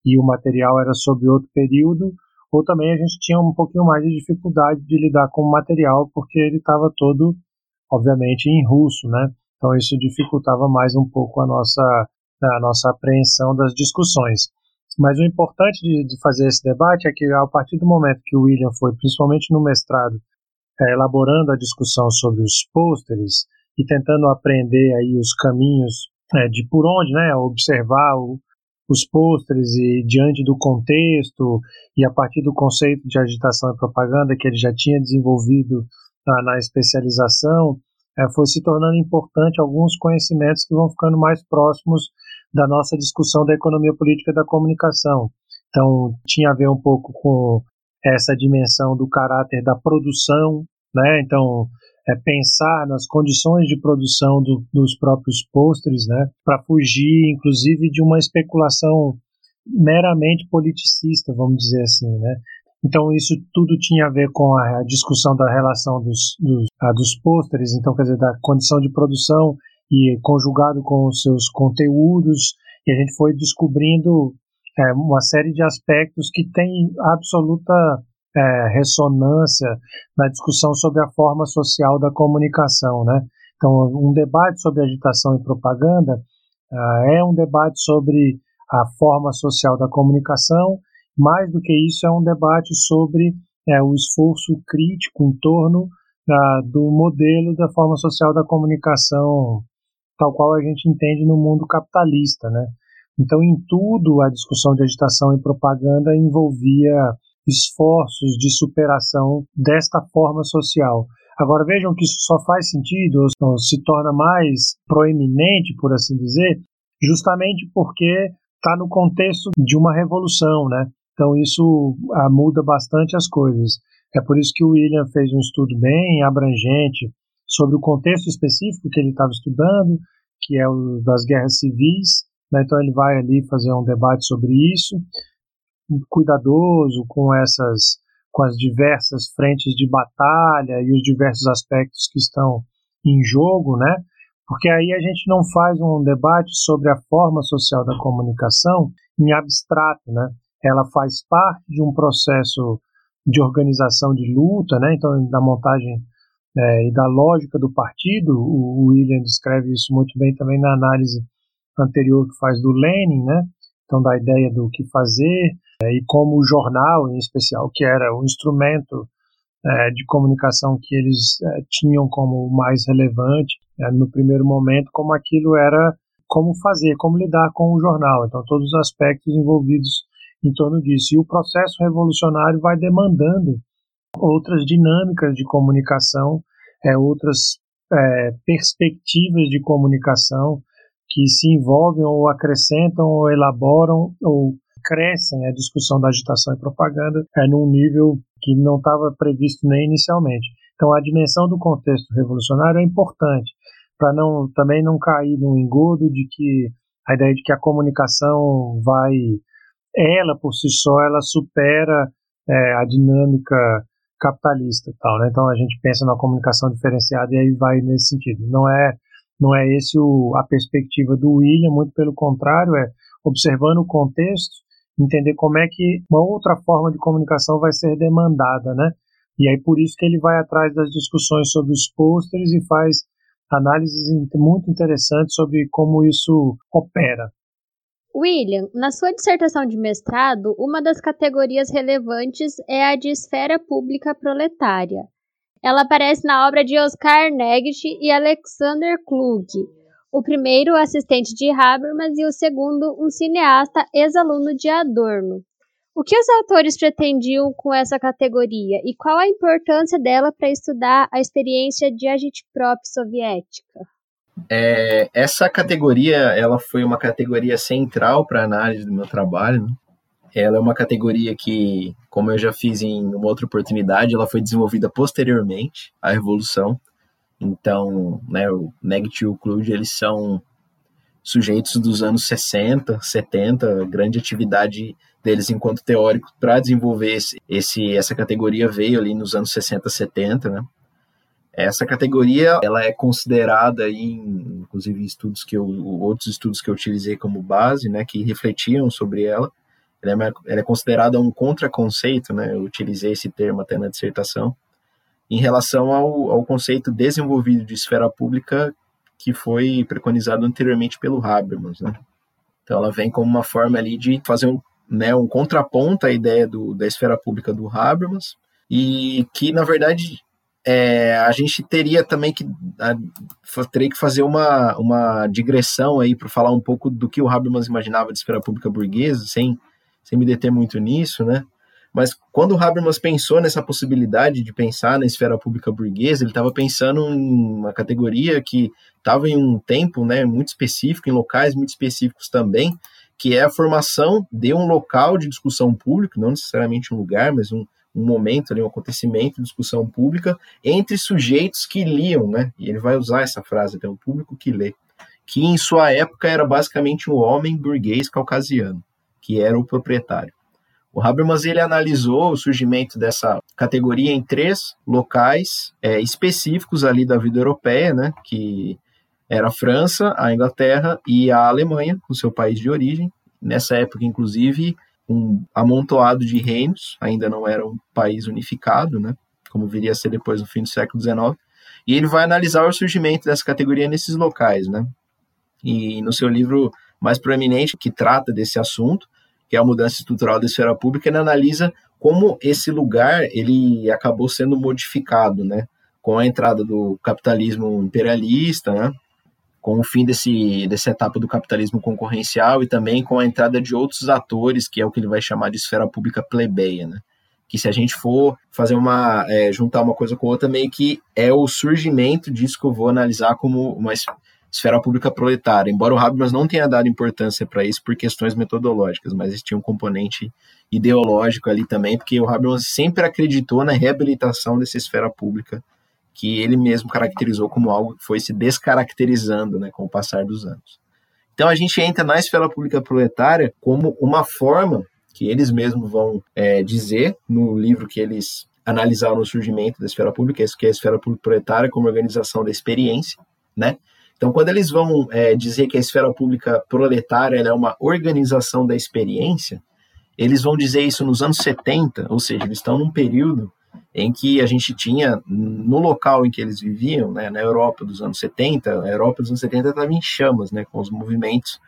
e o material era sobre outro período, ou também a gente tinha um pouquinho mais de dificuldade de lidar com o material, porque ele estava todo, obviamente, em russo, né? Então isso dificultava mais um pouco a nossa, a nossa apreensão das discussões. Mas o importante de, de fazer esse debate é que, a partir do momento que o William foi, principalmente no mestrado, é, elaborando a discussão sobre os pôsteres e tentando aprender aí os caminhos é, de por onde, né, observar o, os pôsteres e diante do contexto e a partir do conceito de agitação e propaganda que ele já tinha desenvolvido na, na especialização, é, foi se tornando importante alguns conhecimentos que vão ficando mais próximos da nossa discussão da economia política da comunicação. Então, tinha a ver um pouco com essa dimensão do caráter da produção, né? Então, é pensar nas condições de produção do, dos próprios pôsteres, né? Para fugir, inclusive, de uma especulação meramente politicista, vamos dizer assim, né? Então isso tudo tinha a ver com a discussão da relação dos, dos, dos pôsteres, então quer dizer, da condição de produção e conjugado com os seus conteúdos, e a gente foi descobrindo é, uma série de aspectos que têm absoluta é, ressonância na discussão sobre a forma social da comunicação, né? Então, um debate sobre agitação e propaganda uh, é um debate sobre a forma social da comunicação. Mais do que isso, é um debate sobre é, o esforço crítico em torno uh, do modelo da forma social da comunicação, tal qual a gente entende no mundo capitalista, né? Então, em tudo, a discussão de agitação e propaganda envolvia esforços de superação desta forma social. Agora vejam que isso só faz sentido, ou se torna mais proeminente, por assim dizer, justamente porque está no contexto de uma revolução, né? Então isso ah, muda bastante as coisas. É por isso que o William fez um estudo bem abrangente sobre o contexto específico que ele estava estudando, que é o das guerras civis? Então ele vai ali fazer um debate sobre isso, cuidadoso com essas com as diversas frentes de batalha e os diversos aspectos que estão em jogo, né? Porque aí a gente não faz um debate sobre a forma social da comunicação em abstrato, né? Ela faz parte de um processo de organização de luta, né? Então, da montagem é, e da lógica do partido, o William descreve isso muito bem também na análise anterior que faz do Lenin, né? Então, da ideia do que fazer é, e como o jornal, em especial, que era o instrumento é, de comunicação que eles é, tinham como mais relevante no primeiro momento, como aquilo era como fazer, como lidar com o jornal. Então, todos os aspectos envolvidos em torno disso. E o processo revolucionário vai demandando outras dinâmicas de comunicação, é, outras é, perspectivas de comunicação que se envolvem ou acrescentam ou elaboram ou crescem a discussão da agitação e propaganda é num nível que não estava previsto nem inicialmente. Então a dimensão do contexto revolucionário é importante para não também não cair no engodo de que a ideia de que a comunicação vai ela por si só ela supera é, a dinâmica capitalista tal, né? Então a gente pensa na comunicação diferenciada e aí vai nesse sentido. Não é não é esse o, a perspectiva do William, muito pelo contrário, é observando o contexto, entender como é que uma outra forma de comunicação vai ser demandada, né? E aí por isso que ele vai atrás das discussões sobre os pôsteres e faz análises muito interessantes sobre como isso opera. William, na sua dissertação de mestrado, uma das categorias relevantes é a de esfera pública proletária. Ela aparece na obra de Oscar Negish e Alexander Klug, o primeiro assistente de Habermas e o segundo um cineasta ex-aluno de Adorno. O que os autores pretendiam com essa categoria e qual a importância dela para estudar a experiência de agitprop soviética? É, essa categoria ela foi uma categoria central para a análise do meu trabalho. Né? Ela é uma categoria que, como eu já fiz em uma outra oportunidade, ela foi desenvolvida posteriormente à Revolução. Então, né, o Negative e o Clude, eles são sujeitos dos anos 60, 70, grande atividade deles enquanto teórico para desenvolver esse, esse, essa categoria veio ali nos anos 60, 70, né? Essa categoria, ela é considerada aí, inclusive estudos que eu, outros estudos que eu utilizei como base, né, que refletiam sobre ela, ela é, ela é considerada um contraconceito, né, eu utilizei esse termo até na dissertação, em relação ao, ao conceito desenvolvido de esfera pública que foi preconizado anteriormente pelo Habermas, né. Então ela vem como uma forma ali de fazer um, né, um contraponto à ideia do, da esfera pública do Habermas, e que, na verdade, é, a gente teria também que a, teria que fazer uma, uma digressão aí para falar um pouco do que o Habermas imaginava de esfera pública burguesa, sem, sem me deter muito nisso, né? Mas quando Habermas pensou nessa possibilidade de pensar na esfera pública burguesa, ele estava pensando em uma categoria que estava em um tempo né, muito específico, em locais muito específicos também, que é a formação de um local de discussão pública, não necessariamente um lugar, mas um, um momento ali, um acontecimento de discussão pública entre sujeitos que liam, né? E ele vai usar essa frase, até o público que lê, que em sua época era basicamente um homem burguês caucasiano, que era o proprietário. O Habermas ele analisou o surgimento dessa categoria em três locais é, específicos ali da vida europeia, né? Que era a França, a Inglaterra e a Alemanha, o seu país de origem. Nessa época, inclusive, um amontoado de reinos, ainda não era um país unificado, né, como viria a ser depois no fim do século XIX, e ele vai analisar o surgimento dessa categoria nesses locais, né, e no seu livro mais proeminente, que trata desse assunto, que é a mudança estrutural da esfera pública, ele analisa como esse lugar ele acabou sendo modificado, né, com a entrada do capitalismo imperialista, né, com o fim desse, dessa etapa do capitalismo concorrencial e também com a entrada de outros atores, que é o que ele vai chamar de esfera pública plebeia, né? Que se a gente for fazer uma. É, juntar uma coisa com outra, meio que é o surgimento disso que eu vou analisar como uma esfera pública proletária. Embora o Habermas não tenha dado importância para isso por questões metodológicas, mas existia um componente ideológico ali também, porque o Habermas sempre acreditou na reabilitação dessa esfera pública que ele mesmo caracterizou como algo que foi se descaracterizando né, com o passar dos anos. Então a gente entra na esfera pública proletária como uma forma que eles mesmos vão é, dizer no livro que eles analisaram o surgimento da esfera pública, que é a esfera pública proletária como organização da experiência, né? Então, quando eles vão é, dizer que a esfera pública proletária é uma organização da experiência, eles vão dizer isso nos anos 70, ou seja, eles estão num período em que a gente tinha, no local em que eles viviam, né, na Europa dos anos 70, a Europa dos anos 70 estava em chamas, né, com os movimentos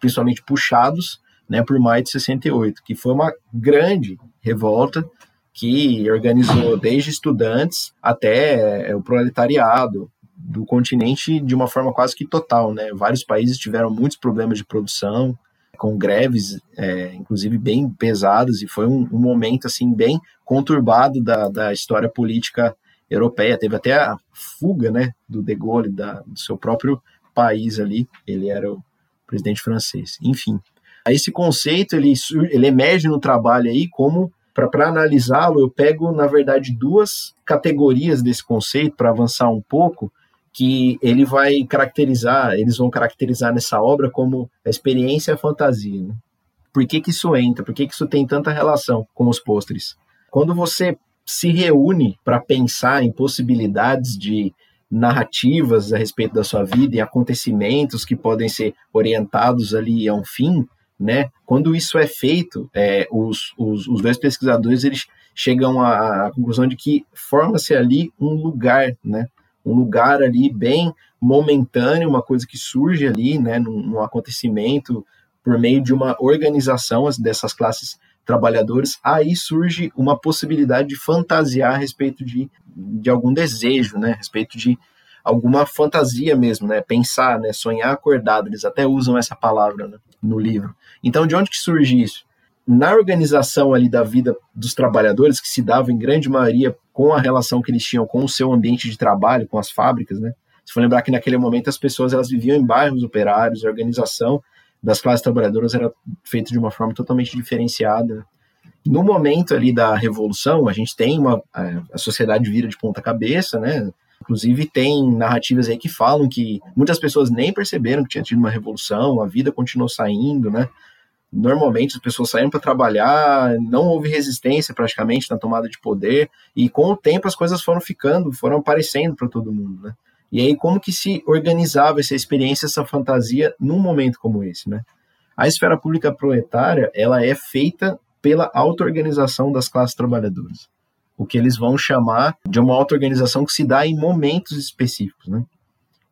principalmente puxados né, por maio de 68, que foi uma grande revolta que organizou desde estudantes até é, o proletariado do continente de uma forma quase que total. Né? Vários países tiveram muitos problemas de produção, com greves, é, inclusive bem pesadas, e foi um, um, momento assim bem conturbado da, da história política europeia. Teve até a fuga né, do De Gaulle, da, do seu próprio país ali, ele era o presidente francês. Enfim, esse conceito ele, ele emerge no trabalho aí como para analisá-lo, eu pego, na verdade, duas categorias desse conceito para avançar um pouco, que ele vai caracterizar, eles vão caracterizar nessa obra como a experiência e a fantasia. Né? Por que, que isso entra? Por que, que isso tem tanta relação com os pôsteres? Quando você se reúne para pensar em possibilidades de narrativas a respeito da sua vida e acontecimentos que podem ser orientados ali a um fim, né? Quando isso é feito, é, os, os, os, dois pesquisadores eles chegam à, à conclusão de que forma-se ali um lugar, né? Um lugar ali bem momentâneo, uma coisa que surge ali, né, num, num acontecimento por meio de uma organização dessas classes trabalhadoras, aí surge uma possibilidade de fantasiar a respeito de, de algum desejo, né, a respeito de alguma fantasia mesmo, né, pensar, né, sonhar acordado, eles até usam essa palavra né, no livro. Então, de onde que surge isso? Na organização ali da vida dos trabalhadores, que se dava em grande maioria com a relação que eles tinham com o seu ambiente de trabalho, com as fábricas, né? Se for lembrar que naquele momento as pessoas elas viviam em bairros operários, a organização das classes trabalhadoras era feita de uma forma totalmente diferenciada. No momento ali da revolução, a gente tem uma a sociedade vira de ponta cabeça, né? Inclusive, tem narrativas aí que falam que muitas pessoas nem perceberam que tinha tido uma revolução, a vida continuou saindo, né? Normalmente as pessoas saíram para trabalhar, não houve resistência praticamente na tomada de poder, e com o tempo as coisas foram ficando, foram aparecendo para todo mundo, né? E aí, como que se organizava essa experiência, essa fantasia num momento como esse, né? A esfera pública proletária, ela é feita pela auto-organização das classes trabalhadoras. O que eles vão chamar de uma auto-organização que se dá em momentos específicos, né?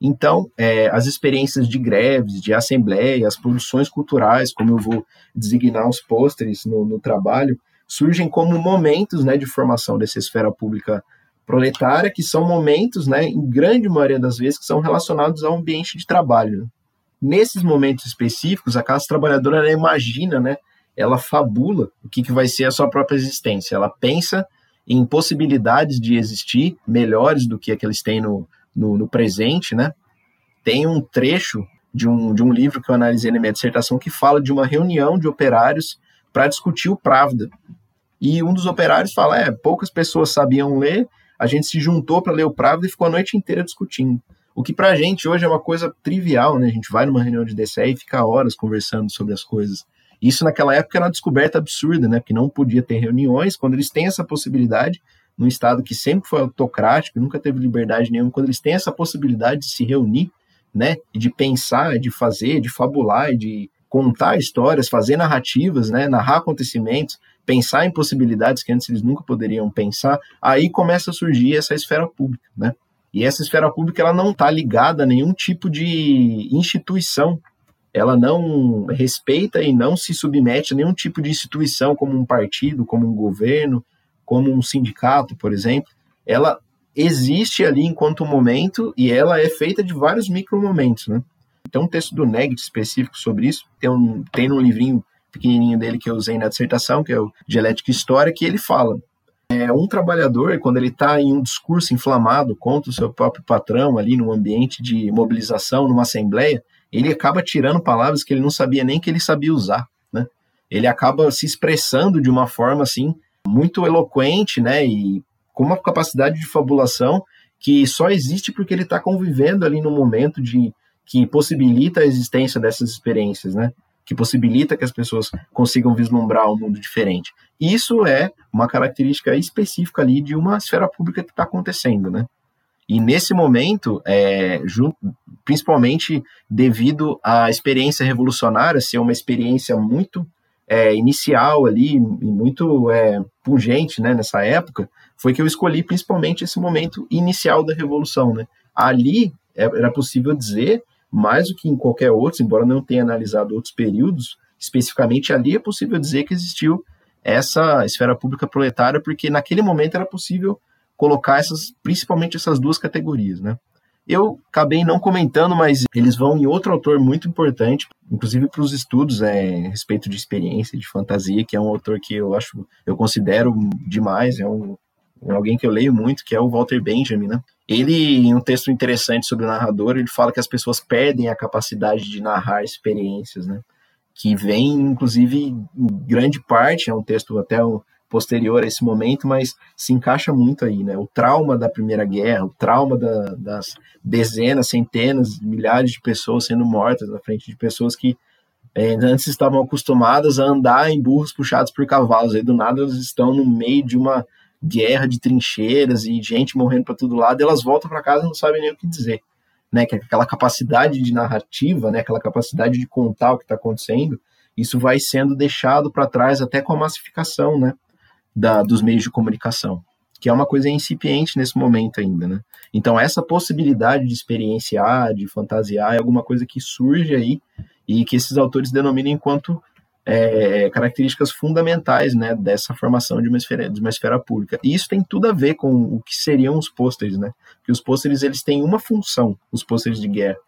Então, é, as experiências de greves, de assembleia, as produções culturais, como eu vou designar os pôsteres no, no trabalho, surgem como momentos né, de formação dessa esfera pública proletária, que são momentos, né, em grande maioria das vezes, que são relacionados ao ambiente de trabalho. Nesses momentos específicos, a classe trabalhadora imagina, né, ela fabula o que, que vai ser a sua própria existência. Ela pensa em possibilidades de existir melhores do que, a que eles têm no, no, no presente, né? Tem um trecho de um, de um livro que eu analisei na minha dissertação que fala de uma reunião de operários para discutir o Pravda. E um dos operários fala: é, poucas pessoas sabiam ler, a gente se juntou para ler o Pravda e ficou a noite inteira discutindo. O que para a gente hoje é uma coisa trivial, né? A gente vai numa reunião de DCE e fica horas conversando sobre as coisas. Isso naquela época era uma descoberta absurda, né? Porque não podia ter reuniões. Quando eles têm essa possibilidade, num Estado que sempre foi autocrático, nunca teve liberdade nenhuma, quando eles têm essa possibilidade de se reunir, né? De pensar, de fazer, de fabular, de contar histórias, fazer narrativas, né? Narrar acontecimentos, pensar em possibilidades que antes eles nunca poderiam pensar, aí começa a surgir essa esfera pública, né? E essa esfera pública ela não está ligada a nenhum tipo de instituição. Ela não respeita e não se submete a nenhum tipo de instituição, como um partido, como um governo, como um sindicato, por exemplo. Ela existe ali enquanto momento e ela é feita de vários micromomentos, né? Tem um texto do Negt específico sobre isso, tem um, tem um livrinho pequenininho dele que eu usei na dissertação, que é o Dialética História, que ele fala é, um trabalhador, quando ele está em um discurso inflamado contra o seu próprio patrão, ali no ambiente de mobilização, numa assembleia, ele acaba tirando palavras que ele não sabia nem que ele sabia usar, né? Ele acaba se expressando de uma forma, assim, muito eloquente, né? E com uma capacidade de fabulação que só existe porque ele está convivendo ali no momento de que possibilita a existência dessas experiências, né? que possibilita que as pessoas consigam vislumbrar um mundo diferente. Isso é uma característica específica ali de uma esfera pública que está acontecendo, né? E nesse momento, é, principalmente devido à experiência revolucionária ser uma experiência muito é, inicial ali, e muito é, pungente né, nessa época, foi que eu escolhi principalmente esse momento inicial da revolução. Né? Ali é, era possível dizer mais do que em qualquer outro, embora não tenha analisado outros períodos, especificamente ali é possível dizer que existiu essa esfera pública proletária, porque naquele momento era possível colocar essas, principalmente essas duas categorias, né? Eu acabei não comentando, mas eles vão em outro autor muito importante, inclusive para os estudos é, a respeito de experiência, de fantasia, que é um autor que eu acho, eu considero demais, é um, alguém que eu leio muito, que é o Walter Benjamin, né? Ele, em um texto interessante sobre o narrador, ele fala que as pessoas perdem a capacidade de narrar experiências, né? Que vem, inclusive, em grande parte, é um texto até posterior a esse momento, mas se encaixa muito aí, né? O trauma da Primeira Guerra, o trauma da, das dezenas, centenas, milhares de pessoas sendo mortas na frente de pessoas que é, antes estavam acostumadas a andar em burros puxados por cavalos, aí do nada elas estão no meio de uma guerra de trincheiras e gente morrendo para todo lado, elas voltam para casa e não sabem nem o que dizer. Né, que é aquela capacidade de narrativa, né, aquela capacidade de contar o que está acontecendo, isso vai sendo deixado para trás até com a massificação né, da, dos meios de comunicação, que é uma coisa incipiente nesse momento ainda. Né? Então, essa possibilidade de experienciar, de fantasiar, é alguma coisa que surge aí e que esses autores denominam enquanto é, características fundamentais né, dessa formação de uma, esfera, de uma esfera pública. E isso tem tudo a ver com o que seriam os pôsteres, né? Que os pôsteres eles têm uma função, os pôsteres de guerra,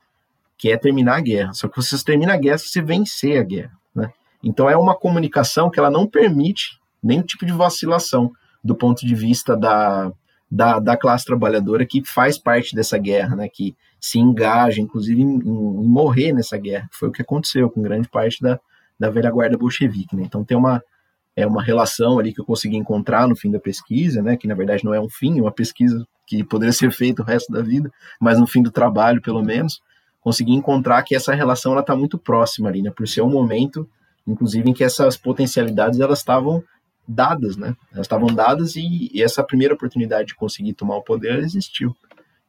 que é terminar a guerra. Só que você termina a guerra se você vencer a guerra, né? Então é uma comunicação que ela não permite nenhum tipo de vacilação do ponto de vista da, da, da classe trabalhadora que faz parte dessa guerra, né? Que se engaja, inclusive, em, em morrer nessa guerra. Foi o que aconteceu com grande parte da, da velha guarda bolchevique. Né? Então tem uma, é uma relação ali que eu consegui encontrar no fim da pesquisa, né? que na verdade não é um fim, é uma pesquisa que poderia ser feito o resto da vida, mas no fim do trabalho, pelo menos, consegui encontrar que essa relação ela está muito próxima ali, né? Por ser um momento, inclusive, em que essas potencialidades elas estavam dadas, né? Elas estavam dadas e, e, essa primeira oportunidade de conseguir tomar o poder existiu.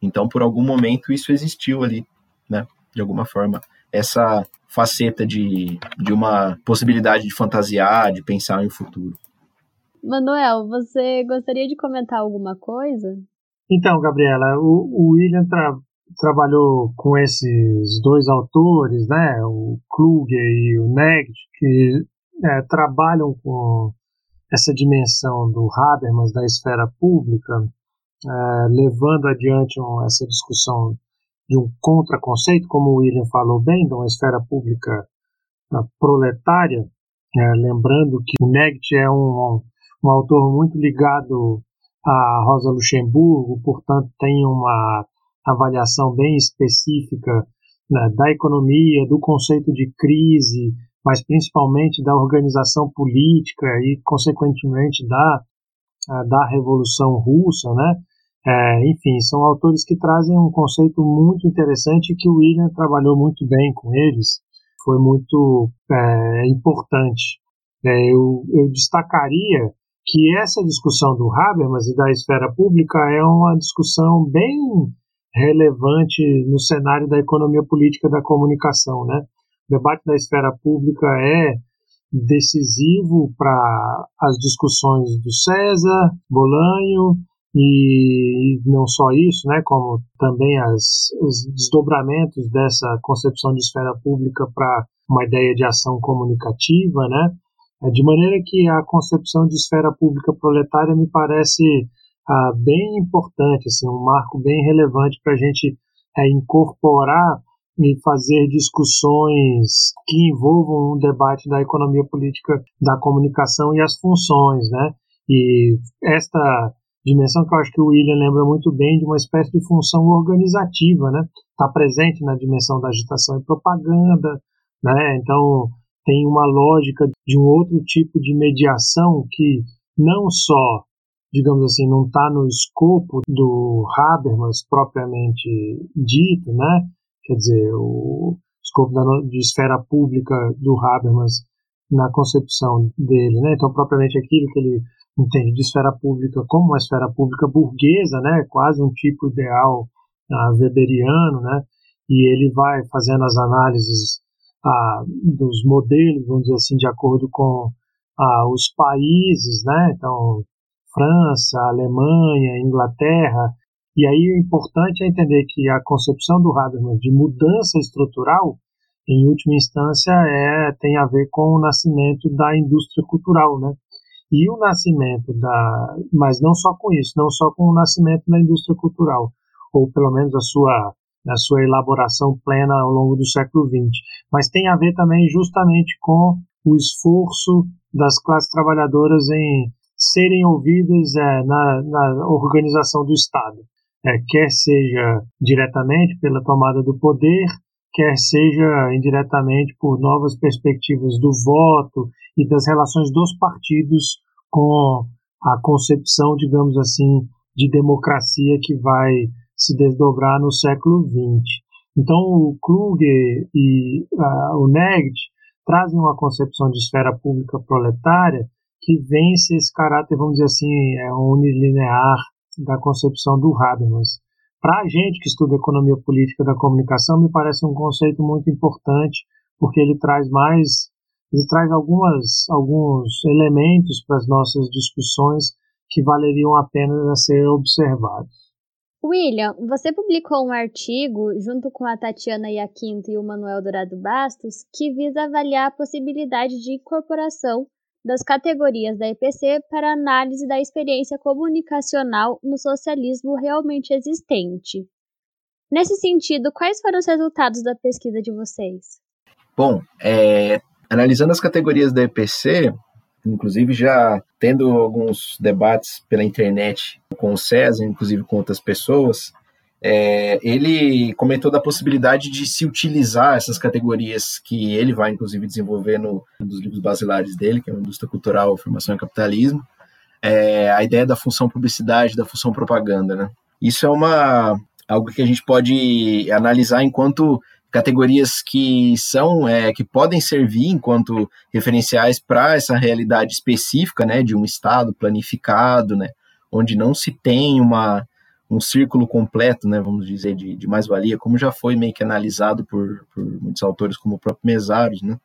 Então, por algum momento, isso existiu ali, né? De alguma forma, essa faceta de, de uma possibilidade de fantasiar, de pensar em um futuro. Manuel, você gostaria de comentar alguma coisa? Então, Gabriela, o, o William tra trabalhou com esses dois autores, né, o Kluger e o Negt, que é, trabalham com essa dimensão do Habermas da esfera pública, é, levando adiante um, essa discussão de um contraconceito, como o William falou bem, de uma esfera pública uh, proletária, é, lembrando que o Negt é um, um, autor muito ligado a Rosa Luxemburgo, portanto tem uma avaliação bem específica né, da economia, do conceito de crise, mas principalmente da organização política e, consequentemente, da, da Revolução Russa, né? É, enfim, são autores que trazem um conceito muito interessante que o William trabalhou muito bem com eles, foi muito é, importante. É, eu, eu destacaria que essa discussão do Habermas e da esfera pública é uma discussão bem relevante no cenário da economia política da comunicação, né? O debate da esfera pública é decisivo para as discussões do César, Bolanho, e não só isso, né, como também as, os desdobramentos dessa concepção de esfera pública para uma ideia de ação comunicativa, né, é, de maneira que a concepção de esfera pública proletária me parece ah, bem importante, assim, um marco bem relevante para a gente é, incorporar e fazer discussões que envolvam um debate da economia política da comunicação e as funções, né? E esta dimensão que eu acho que o William lembra muito bem de uma espécie de função organizativa, né? Está presente na dimensão da agitação e propaganda, né? Então tem uma lógica de um outro tipo de mediação que não só, digamos assim, não está no escopo do Habermas propriamente dito, né? Quer dizer, o escopo da, de esfera pública do Habermas na concepção dele, né? Então propriamente aquilo que ele entende de esfera pública como uma esfera pública burguesa, né, quase um tipo ideal uh, weberiano, né, e ele vai fazendo as análises uh, dos modelos, vamos dizer assim, de acordo com uh, os países, né, então França, Alemanha, Inglaterra, e aí o importante é entender que a concepção do Habermas de mudança estrutural, em última instância, é, tem a ver com o nascimento da indústria cultural, né? e o nascimento da, mas não só com isso, não só com o nascimento da indústria cultural, ou pelo menos a sua a sua elaboração plena ao longo do século XX, mas tem a ver também justamente com o esforço das classes trabalhadoras em serem ouvidas é, na, na, organização do Estado, é, quer seja diretamente pela tomada do poder, quer seja indiretamente por novas perspectivas do voto e das relações dos partidos com a concepção, digamos assim, de democracia que vai se desdobrar no século XX. Então, o Kluger e uh, o Negt trazem uma concepção de esfera pública proletária que vence esse caráter, vamos dizer assim, é, unilinear da concepção do Habermas. Para a gente que estuda economia política da comunicação, me parece um conceito muito importante, porque ele traz mais, ele traz algumas, alguns elementos para as nossas discussões que valeriam a pena ser observados. William, você publicou um artigo junto com a Tatiana Iaquinto e o Manuel Dourado Bastos que visa avaliar a possibilidade de incorporação das categorias da EPC para análise da experiência comunicacional no socialismo realmente existente. Nesse sentido, quais foram os resultados da pesquisa de vocês? Bom, é, analisando as categorias da EPC, inclusive já tendo alguns debates pela internet com o César, inclusive com outras pessoas, é, ele comentou da possibilidade de se utilizar essas categorias que ele vai, inclusive, desenvolver no, dos livros basilares dele, que é Indústria Cultural, Formação e Capitalismo, é, a ideia da função publicidade, da função propaganda, né? Isso é uma algo que a gente pode analisar enquanto categorias que são é, que podem servir enquanto referenciais para essa realidade específica, né, de um estado planificado, né, onde não se tem uma um círculo completo, né, vamos dizer, de, de mais-valia, como já foi meio que analisado por, por muitos autores, como o próprio Mesaros, né,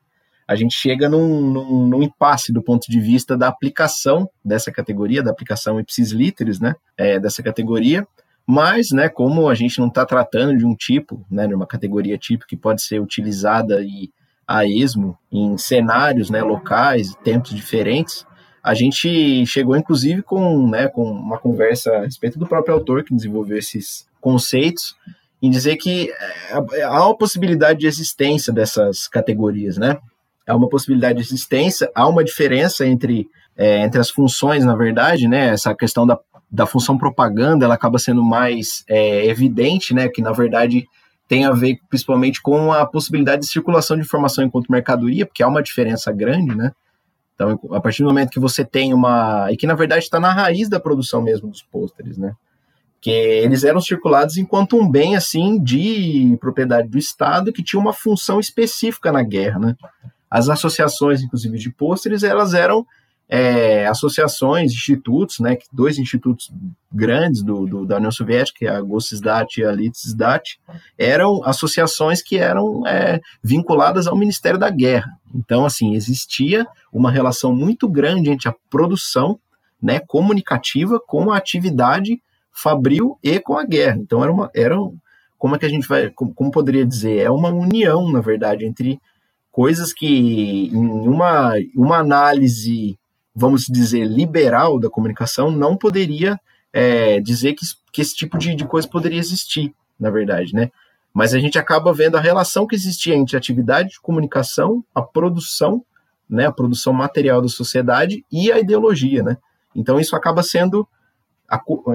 a gente chega num, num, num, impasse do ponto de vista da aplicação dessa categoria, da aplicação ipsis literis, né, é, dessa categoria, mas, né, como a gente não está tratando de um tipo, né, de uma categoria tipo que pode ser utilizada e a esmo em cenários, né, locais, tempos diferentes, a gente chegou inclusive com, né, com uma conversa a respeito do próprio autor que desenvolveu esses conceitos, em dizer que é, há uma possibilidade de existência dessas categorias, né? Há uma possibilidade de existência, há uma diferença entre, é, entre as funções, na verdade, né? Essa questão da da função propaganda, ela acaba sendo mais é, evidente, né, que na verdade tem a ver principalmente com a possibilidade de circulação de informação enquanto mercadoria, porque há uma diferença grande, né? Então, a partir do momento que você tem uma. E que na verdade está na raiz da produção mesmo dos pôsteres, né? Que eles eram circulados enquanto um bem, assim, de propriedade do Estado que tinha uma função específica na guerra, né? As associações, inclusive, de pôsteres, elas eram é, associações, institutos, né, dois institutos grandes do, do, da União Soviética, é a Gossisdat e a Litsdat, eram associações que eram é, vinculadas ao Ministério da Guerra. Então, assim, existia uma relação muito grande entre a produção né, comunicativa com a atividade fabril e com a guerra. Então, era uma, era, como é que a gente vai, como, como poderia dizer, é uma união, na verdade, entre coisas que em uma, uma análise vamos dizer, liberal da comunicação não poderia é, dizer que, que esse tipo de, de coisa poderia existir, na verdade, né? Mas a gente acaba vendo a relação que existia entre a atividade de comunicação, a produção, né, a produção material da sociedade e a ideologia, né? Então isso acaba sendo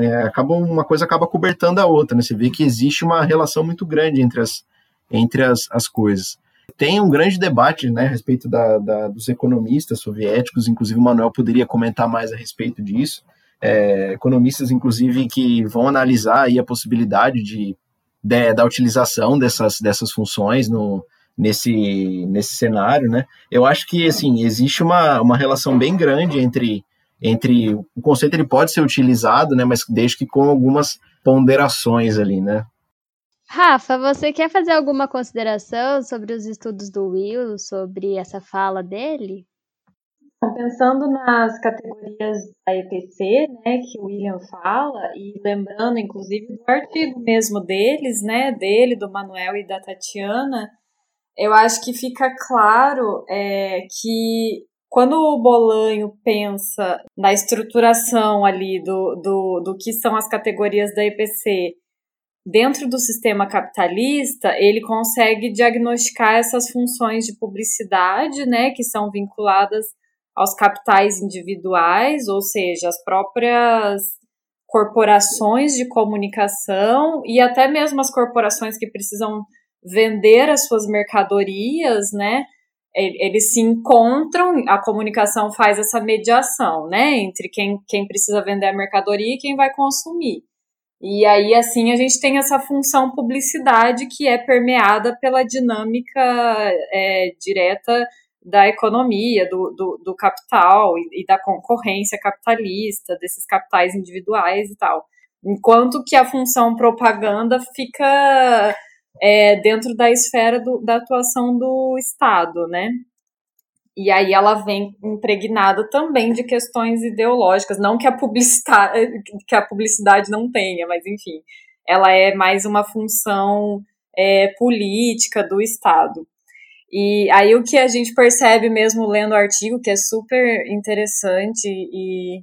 é, acaba uma coisa acaba cobertando a outra, né? Você vê que existe uma relação muito grande entre as entre as, as coisas. Tem um grande debate né, a respeito da, da, dos economistas soviéticos, inclusive o Manuel poderia comentar mais a respeito disso. É, economistas, inclusive, que vão analisar a possibilidade de, de, da utilização dessas, dessas funções no, nesse, nesse cenário. Né? Eu acho que assim, existe uma, uma relação bem grande entre, entre o conceito ele pode ser utilizado, né, mas desde que com algumas ponderações ali, né? Rafa, você quer fazer alguma consideração sobre os estudos do Will, sobre essa fala dele? Pensando nas categorias da EPC, né, que o William fala, e lembrando, inclusive, do artigo mesmo deles, né, dele, do Manuel e da Tatiana, eu acho que fica claro é, que quando o Bolanho pensa na estruturação ali do, do, do que são as categorias da EPC dentro do sistema capitalista, ele consegue diagnosticar essas funções de publicidade, né, que são vinculadas aos capitais individuais, ou seja, as próprias corporações de comunicação e até mesmo as corporações que precisam vender as suas mercadorias, né? Eles se encontram, a comunicação faz essa mediação, né, entre quem, quem precisa vender a mercadoria e quem vai consumir. E aí, assim, a gente tem essa função publicidade que é permeada pela dinâmica é, direta da economia, do, do, do capital e, e, da concorrência capitalista, desses capitais individuais e tal. Enquanto que a função propaganda fica é, dentro da esfera do, da atuação do Estado, né? E aí ela vem impregnada também de questões ideológicas, não que a publicidade, que a publicidade não tenha, mas enfim, ela é mais uma função é, política do Estado. E aí o que a gente percebe mesmo lendo o artigo, que é super interessante e,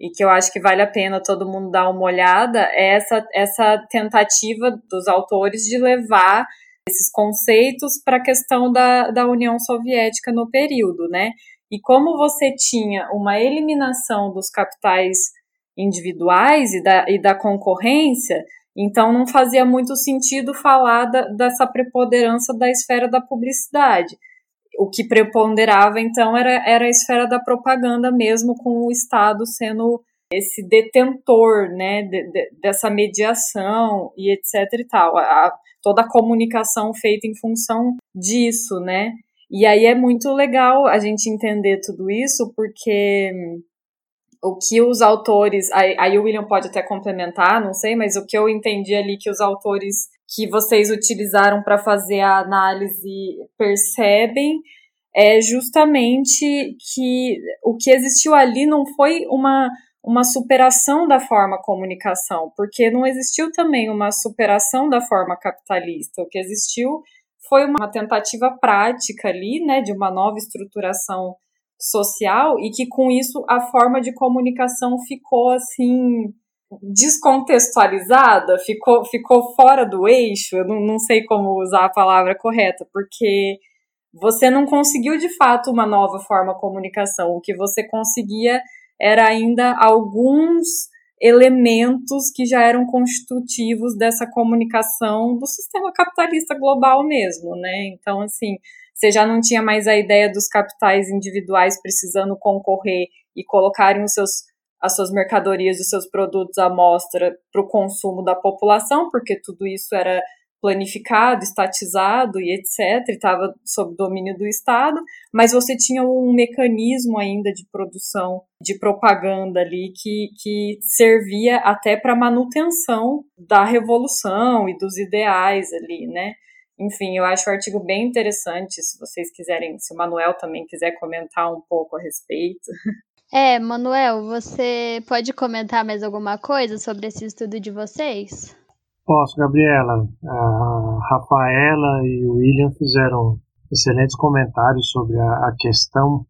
e que eu acho que vale a pena todo mundo dar uma olhada, é essa, essa tentativa dos autores de levar esses conceitos para a questão da, da União Soviética no período, né? E como você tinha uma eliminação dos capitais individuais e da, e da concorrência, então não fazia muito sentido falar da, dessa preponderância da esfera da publicidade. O que preponderava, então, era, era a esfera da propaganda mesmo, com o Estado sendo esse detentor, né, de, de, dessa mediação e etc e tal. A, toda a comunicação feita em função disso, né? E aí é muito legal a gente entender tudo isso, porque o que os autores. Aí, aí o William pode até complementar, não sei, mas o que eu entendi ali que os autores que vocês utilizaram para fazer a análise percebem é justamente que o que existiu ali não foi uma, uma superação da forma comunicação, porque não existiu também uma superação da forma capitalista. O que existiu foi uma tentativa prática ali, né, de uma nova estruturação social e que com isso a forma de comunicação ficou assim descontextualizada, ficou, ficou fora do eixo, eu não, não sei como usar a palavra correta, porque você não conseguiu de fato uma nova forma de comunicação, o que você conseguia era ainda alguns elementos que já eram constitutivos dessa comunicação do sistema capitalista global mesmo, né? Então, assim, você já não tinha mais a ideia dos capitais individuais precisando concorrer e colocarem os seus, as suas mercadorias e os seus produtos à mostra para o consumo da população, porque tudo isso era planificado, estatizado e etc., estava sob domínio do Estado, mas você tinha um mecanismo ainda de produção de propaganda ali que, que servia até para manutenção da revolução e dos ideais ali, né? Enfim, eu acho o artigo bem interessante, se vocês quiserem, se o Manuel também quiser comentar um pouco a respeito. É, Manuel, você pode comentar mais alguma coisa sobre esse estudo de vocês? Posso, Gabriela. A Rafaela e o William fizeram excelentes comentários sobre a, a questão.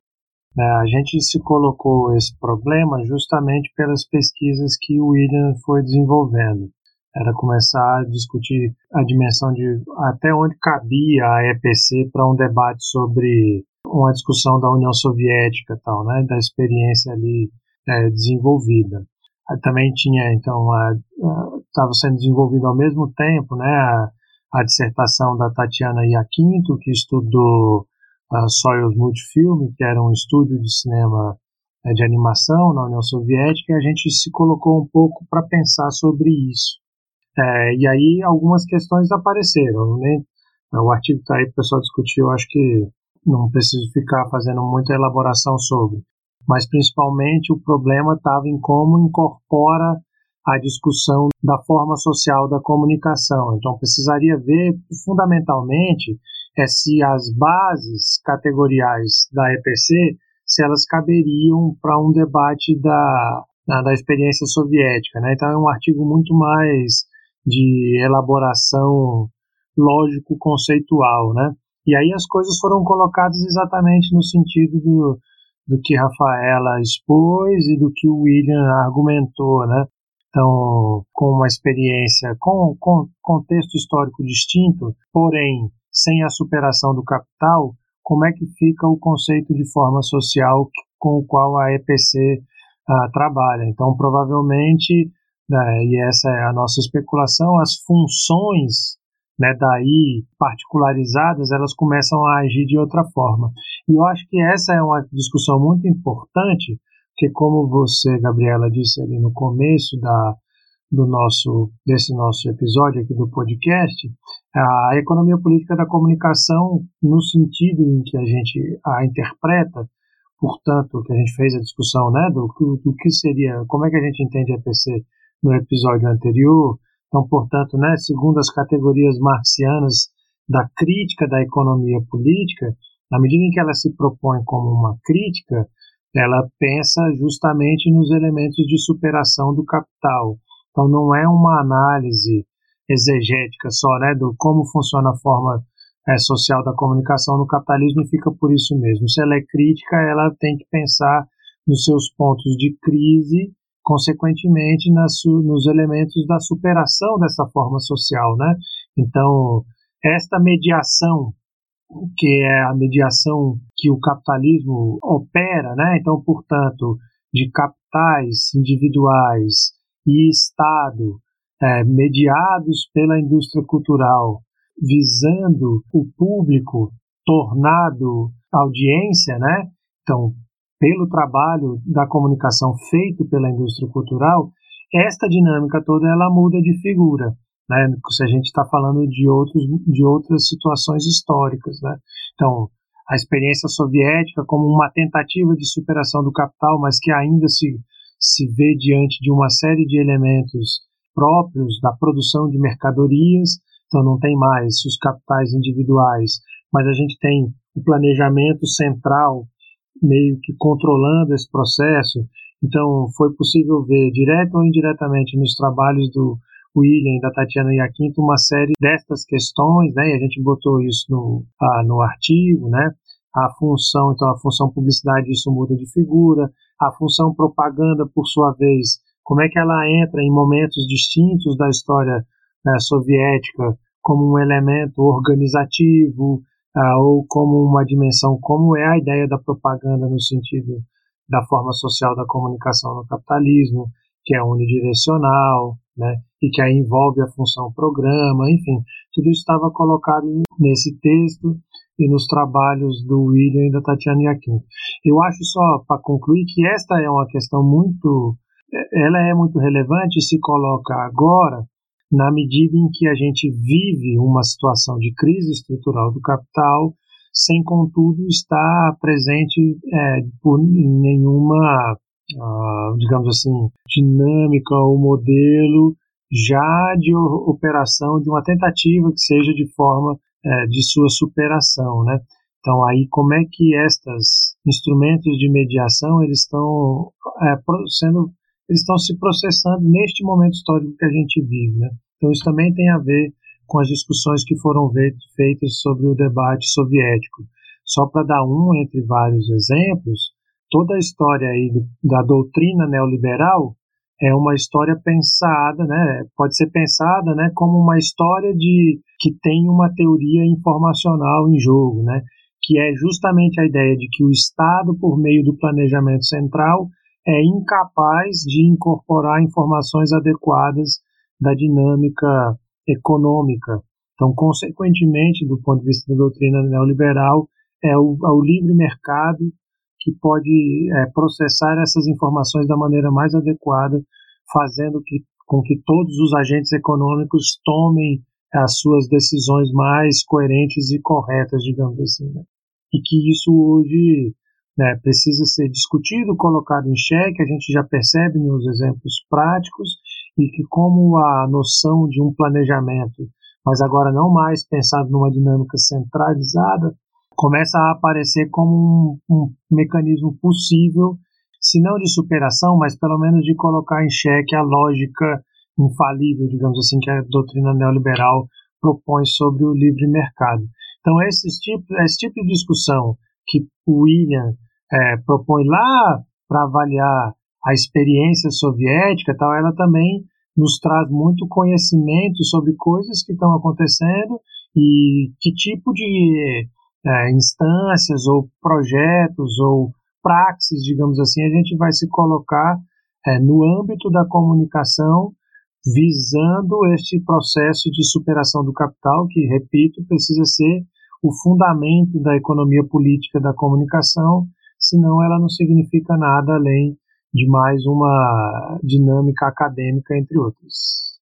Né? A gente se colocou esse problema justamente pelas pesquisas que o William foi desenvolvendo. Era começar a discutir a dimensão de até onde cabia a EPC para um debate sobre uma discussão da União Soviética, tal, né? da experiência ali é, desenvolvida também tinha então estava sendo desenvolvido ao mesmo tempo né a, a dissertação da Tatiana Iaquinto que estudou a Soyuz Multifilm que era um estúdio de cinema né, de animação na União Soviética e a gente se colocou um pouco para pensar sobre isso. É, e aí algumas questões apareceram né. O artigo está aí o pessoal discutir eu acho que não preciso ficar fazendo muita elaboração sobre mas principalmente o problema estava em como incorpora a discussão da forma social da comunicação. Então precisaria ver fundamentalmente é se as bases categoriais da EPC se elas caberiam para um debate da, da, da, experiência soviética. Né? Então é um artigo muito mais de elaboração lógico-conceitual. Né? E aí as coisas foram colocadas exatamente no sentido do, do que Rafaela expôs e do que o William argumentou, né? Então, com uma experiência, com, com contexto histórico distinto, porém sem a superação do capital, como é que fica o conceito de forma social com o qual a EPC ah, trabalha? Então, provavelmente, né, e essa é a nossa especulação, as funções né, daí particularizadas, elas começam a agir de outra forma. E eu acho que essa é uma discussão muito importante, porque como você, Gabriela, disse ali no começo da, do nosso, desse nosso episódio aqui do podcast, a economia política da comunicação, no sentido em que a gente a interpreta, portanto, que a gente fez a discussão né, do, do que seria, como é que a gente entende a EPC no episódio anterior, então, portanto, né, segundo as categorias marxianas da crítica da economia política, na medida em que ela se propõe como uma crítica, ela pensa justamente nos elementos de superação do capital. Então, não é uma análise exegética só, né, do como funciona a forma é, social da comunicação no capitalismo e fica por isso mesmo. Se ela é crítica, ela tem que pensar nos seus pontos de crise consequentemente nas, nos elementos da superação dessa forma social, né? Então, esta mediação que é a mediação que o capitalismo opera, né? Então, portanto, de capitais individuais e Estado é, mediados pela indústria cultural, visando o público tornado audiência, né? Então, pelo trabalho da comunicação feito pela indústria cultural, esta dinâmica toda ela muda de figura. Né, se a gente está falando de, outros, de outras situações históricas. Né? Então, a experiência soviética como uma tentativa de superação do capital, mas que ainda se, se vê diante de uma série de elementos próprios da produção de mercadorias, então não tem mais os capitais individuais, mas a gente tem o planejamento central meio que controlando esse processo. Então foi possível ver, direto ou indiretamente, nos trabalhos do William e da Tatiana Iaquinto, uma série destas questões, né? E a gente botou isso no, ah, no artigo, né? A função, então a função publicidade, isso muda de figura. A função propaganda, por sua vez, como é que ela entra em momentos distintos da história né, soviética como um elemento organizativo uh, ou como uma dimensão, como é a ideia da propaganda no sentido da forma social da comunicação no capitalismo, que é unidirecional, né, e que aí envolve a função programa, enfim, tudo isso estava colocado nesse texto e nos trabalhos do William e da Tatiana Yaquim. Eu acho só, para concluir, que esta é uma questão muito ela é muito relevante e se coloca agora na medida em que a gente vive uma situação de crise estrutural do capital, sem contudo estar presente é, por nenhuma, uh, digamos assim, dinâmica ou modelo já de operação, de uma tentativa que seja de forma é, de sua superação, né? Então aí como é que estes instrumentos de mediação eles estão é, sendo eles estão se processando neste momento histórico que a gente vive. Né? Então, isso também tem a ver com as discussões que foram feitas sobre o debate soviético. Só para dar um entre vários exemplos, toda a história aí da doutrina neoliberal é uma história pensada, né? Pode ser pensada, né, como uma história de que tem uma teoria informacional em jogo, né? Que é justamente a ideia de que o Estado, por meio do planejamento central, é incapaz de incorporar informações adequadas da dinâmica econômica. Então, consequentemente, do ponto de vista da doutrina neoliberal, é o, é o livre mercado que pode é, processar essas informações da maneira mais adequada, fazendo que, com que todos os agentes econômicos tomem as suas decisões mais coerentes e corretas, digamos assim. Né? E que isso hoje né, precisa ser discutido, colocado em xeque, a gente já percebe nos exemplos práticos, e que como a noção de um planejamento, mas agora não mais pensado numa dinâmica centralizada, começa a aparecer como um, um mecanismo possível, se não de superação, mas pelo menos de colocar em xeque a lógica infalível, digamos assim, que a doutrina neoliberal propõe sobre o livre mercado. Então, esse tipo, esse tipo de discussão que o William é, propõe lá para avaliar a experiência soviética, tal, ela também nos traz muito conhecimento sobre coisas que estão acontecendo e que tipo de é, instâncias ou projetos ou praxis, digamos assim, a gente vai se colocar é, no âmbito da comunicação visando este processo de superação do capital, que, repito, precisa ser o fundamento da economia política da comunicação senão ela não significa nada além de mais uma dinâmica acadêmica, entre outros.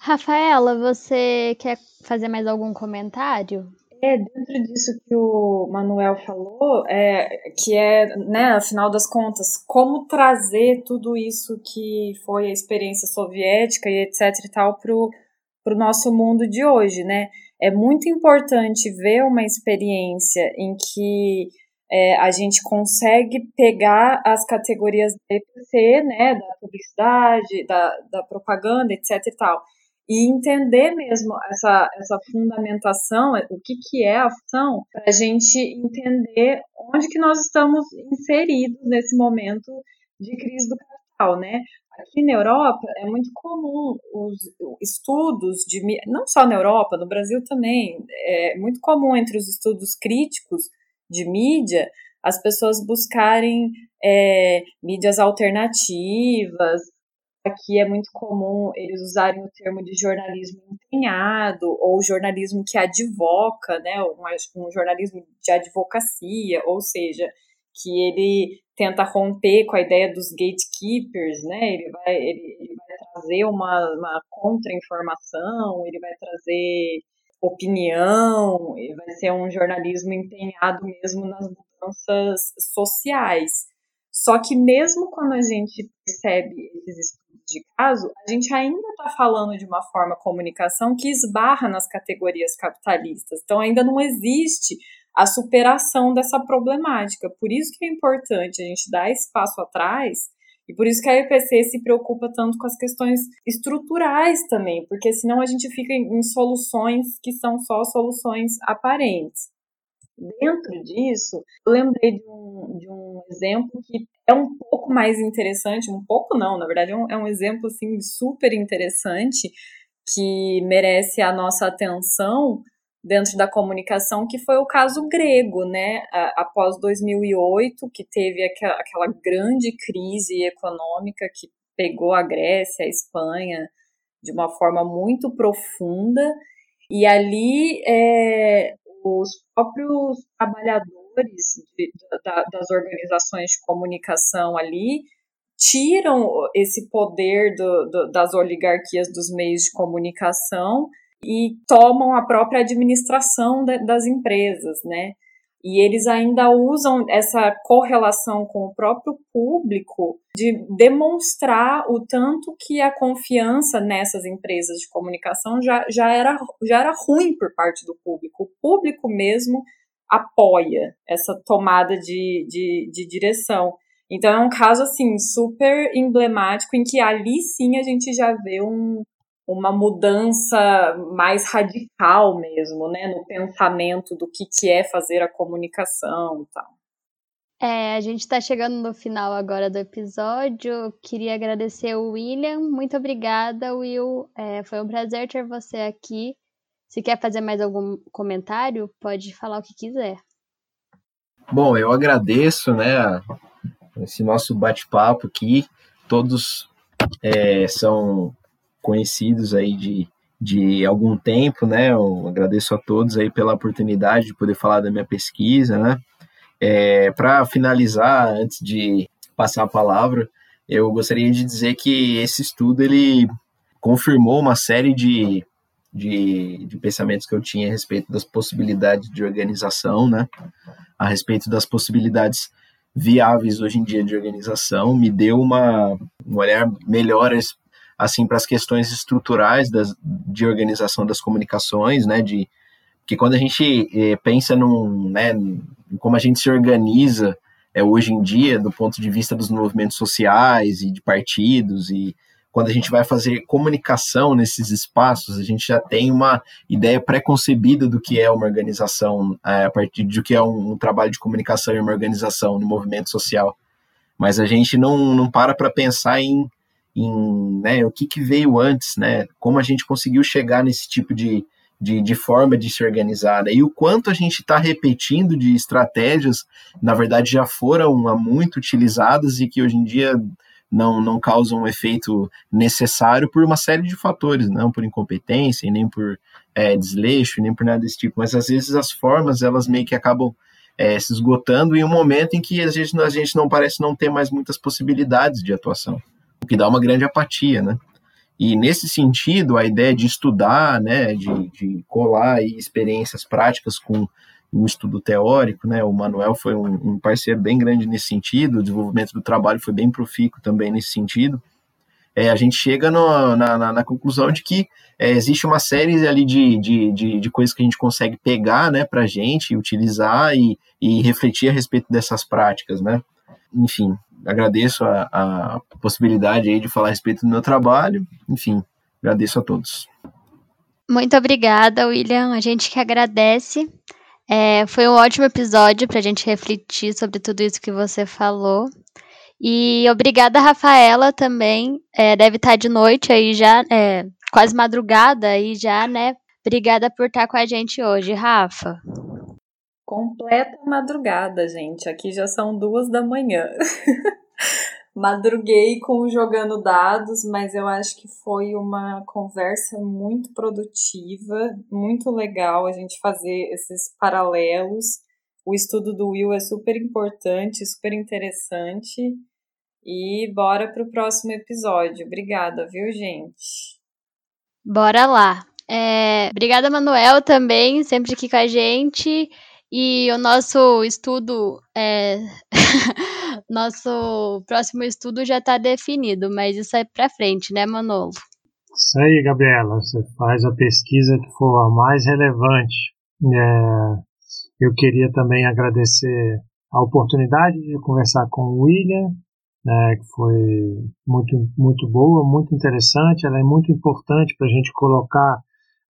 Rafaela, você quer fazer mais algum comentário? É, dentro disso que o Manuel falou, é, que é, né, afinal das contas, como trazer tudo isso que foi a experiência soviética e etc e tal para o nosso mundo de hoje, né? É muito importante ver uma experiência em que é, a gente consegue pegar as categorias da EPC, né, da publicidade, da, da propaganda, etc e tal, e entender mesmo essa, essa fundamentação, o que, que é a ação, para a gente entender onde que nós estamos inseridos nesse momento de crise do capital, né? Aqui na Europa é muito comum os estudos de não só na Europa, no Brasil também é muito comum entre os estudos críticos de mídia, as pessoas buscarem é, mídias alternativas. Aqui é muito comum eles usarem o termo de jornalismo empenhado ou jornalismo que advoca, né, um, um jornalismo de advocacia, ou seja, que ele tenta romper com a ideia dos gatekeepers, né? Ele vai, ele, ele vai trazer uma, uma contra-informação, ele vai trazer opinião, ele vai ser um jornalismo empenhado mesmo nas mudanças sociais. Só que mesmo quando a gente percebe esses estudos de caso, a gente ainda está falando de uma forma de comunicação que esbarra nas categorias capitalistas. Então ainda não existe a superação dessa problemática. Por isso que é importante a gente dar esse passo atrás e por isso que a EPC se preocupa tanto com as questões estruturais também, porque senão a gente fica em soluções que são só soluções aparentes. Dentro disso, eu lembrei de um, de um exemplo que é um pouco mais interessante, um pouco não, na verdade é um, é um exemplo assim, super interessante que merece a nossa atenção, dentro da comunicação, que foi o caso grego, né? Após 2008, que teve aquela, grande crise econômica que pegou a Grécia, a Espanha, de uma forma muito profunda, e ali é, os próprios trabalhadores de, da, das organizações de comunicação ali tiram esse poder do, do, das oligarquias dos meios de comunicação e tomam a própria administração de, das empresas, né? E eles ainda usam essa correlação com o próprio público de demonstrar o tanto que a confiança nessas empresas de comunicação já, já, era, já era ruim por parte do público. O público mesmo apoia essa tomada de, de, de direção. Então é um caso assim super emblemático em que ali sim a gente já vê um, uma mudança mais radical mesmo, né, no pensamento do que, que é fazer a comunicação e tal. É, a gente está chegando no final agora do episódio. Queria agradecer o William. Muito obrigada, Will. É, foi um prazer ter você aqui. Se quer fazer mais algum comentário, pode falar o que quiser. Bom, eu agradeço, né, esse nosso bate-papo aqui. Todos é, são conhecidos aí de, de algum tempo, né? Eu agradeço a todos aí pela oportunidade de poder falar da minha pesquisa, né? É, Para finalizar, antes de passar a palavra, eu gostaria de dizer que esse estudo ele confirmou uma série de, de, de pensamentos que eu tinha a respeito das possibilidades de organização, né? A respeito das possibilidades viáveis hoje em dia de organização, me deu uma, um olhar melhor assim para as questões estruturais das, de organização das comunicações, né, de que quando a gente eh, pensa num, né, como a gente se organiza é, hoje em dia, do ponto de vista dos movimentos sociais e de partidos, e quando a gente vai fazer comunicação nesses espaços, a gente já tem uma ideia pré-concebida do que é uma organização, é, a partir do que é um, um trabalho de comunicação e uma organização no movimento social. Mas a gente não, não para para pensar em em né, o que, que veio antes, né, como a gente conseguiu chegar nesse tipo de, de, de forma de se organizar, né, e o quanto a gente está repetindo de estratégias, na verdade já foram muito utilizadas e que hoje em dia não, não causam um efeito necessário por uma série de fatores, não por incompetência, nem por é, desleixo, nem por nada desse tipo, mas às vezes as formas elas meio que acabam é, se esgotando em um momento em que a gente, a gente não parece não ter mais muitas possibilidades de atuação o que dá uma grande apatia, né? E nesse sentido, a ideia de estudar, né, de, de colar aí experiências práticas com um estudo teórico, né, o Manuel foi um, um, parceiro bem grande nesse sentido, o desenvolvimento do trabalho foi bem profícuo também nesse sentido, é, a gente chega no, na, na, na, conclusão de que é, existe uma série ali de, de, de, de, coisas que a gente consegue pegar, né, para a gente, utilizar e, e refletir a respeito dessas práticas, né. Enfim, agradeço a, a possibilidade aí de falar a respeito do meu trabalho. Enfim, agradeço a todos. Muito obrigada, William. A gente que agradece. É, foi um ótimo episódio para a gente refletir sobre tudo isso que você falou. E obrigada, Rafaela, também. É, deve estar de noite aí já, é, quase madrugada aí já, né? Obrigada por estar com a gente hoje, Rafa. Completa madrugada, gente. Aqui já são duas da manhã. Madruguei com jogando dados, mas eu acho que foi uma conversa muito produtiva, muito legal a gente fazer esses paralelos, o estudo do Will é super importante, super interessante. E bora pro próximo episódio. Obrigada, viu, gente? Bora lá. É, obrigada, Manuel, também, sempre aqui com a gente. E o nosso estudo, é... nosso próximo estudo já está definido, mas isso é para frente, né, Manolo? Isso aí, Gabriela. Você faz a pesquisa que for a mais relevante. É... Eu queria também agradecer a oportunidade de conversar com o William, né, que foi muito, muito boa, muito interessante. Ela é muito importante para a gente colocar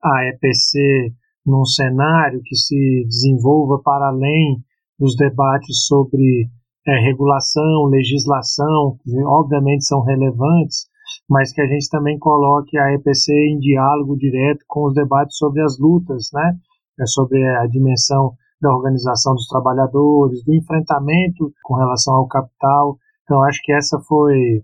a EPC num cenário que se desenvolva para além dos debates sobre é, regulação, legislação, que obviamente são relevantes, mas que a gente também coloque a EPC em diálogo direto com os debates sobre as lutas, né? É sobre a dimensão da organização dos trabalhadores, do enfrentamento com relação ao capital. Então, acho que essa foi,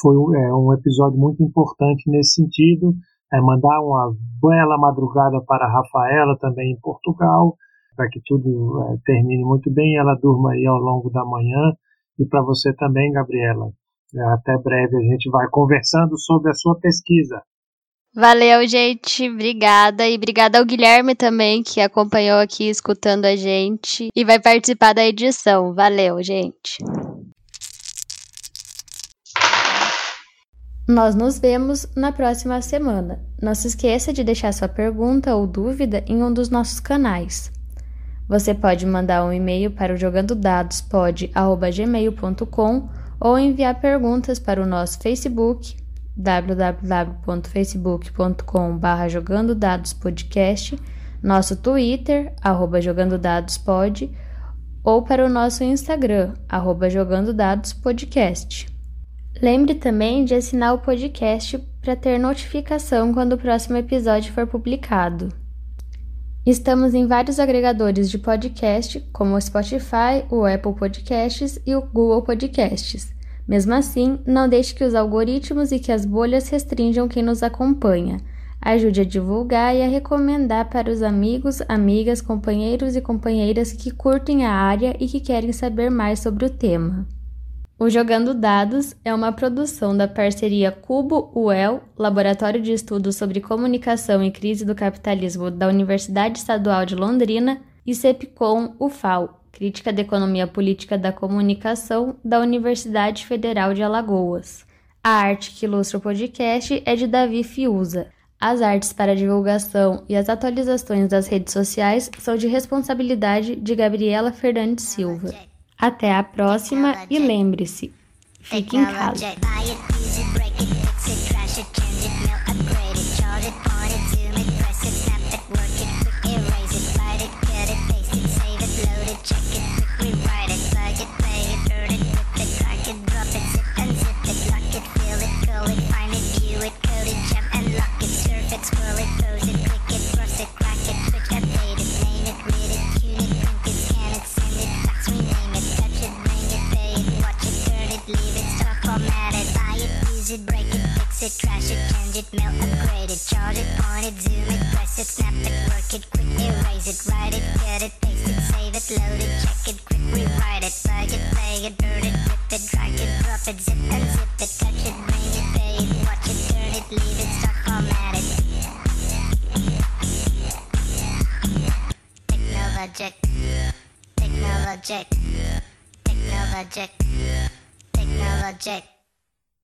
foi é, um episódio muito importante nesse sentido é, mandar uma bela madrugada para a Rafaela, também em Portugal, para que tudo é, termine muito bem, ela durma aí ao longo da manhã. E para você também, Gabriela. É, até breve a gente vai conversando sobre a sua pesquisa. Valeu, gente. Obrigada. E obrigada ao Guilherme também, que acompanhou aqui escutando a gente e vai participar da edição. Valeu, gente. Nós nos vemos na próxima semana. Não se esqueça de deixar sua pergunta ou dúvida em um dos nossos canais. Você pode mandar um e-mail para o jogandodadospod@gmail.com ou enviar perguntas para o nosso Facebook www.facebook.com.br jogandodadospodcast, nosso Twitter, arroba jogandodadospod, ou para o nosso Instagram, arroba jogandodadospodcast. Lembre também de assinar o podcast para ter notificação quando o próximo episódio for publicado. Estamos em vários agregadores de podcast, como o Spotify, o Apple Podcasts e o Google Podcasts. Mesmo assim, não deixe que os algoritmos e que as bolhas restringam quem nos acompanha. Ajude a divulgar e a recomendar para os amigos, amigas, companheiros e companheiras que curtem a área e que querem saber mais sobre o tema. O Jogando Dados é uma produção da parceria Cubo-UEL, Laboratório de Estudos sobre Comunicação e Crise do Capitalismo da Universidade Estadual de Londrina, e CEPCOM UFAL, Crítica da Economia Política da Comunicação da Universidade Federal de Alagoas. A arte que ilustra o podcast é de Davi Fiuza. As artes para divulgação e as atualizações das redes sociais são de responsabilidade de Gabriela Fernandes Silva. Até a próxima e lembre-se, fique em casa. it, trash it, change it, melt, upgrade it, charge it, point it, zoom it, press it, snap it, work it, quick erase it, write it, cut it, paste it, save it, load it, check it, quick rewrite it, plug it, play it, burn it, rip it, drag it, drop it, zip and zip it, touch it, bring it, pay it, watch it, turn it, leave it, stop, format it. Technologic, technologic, technologic, technologic.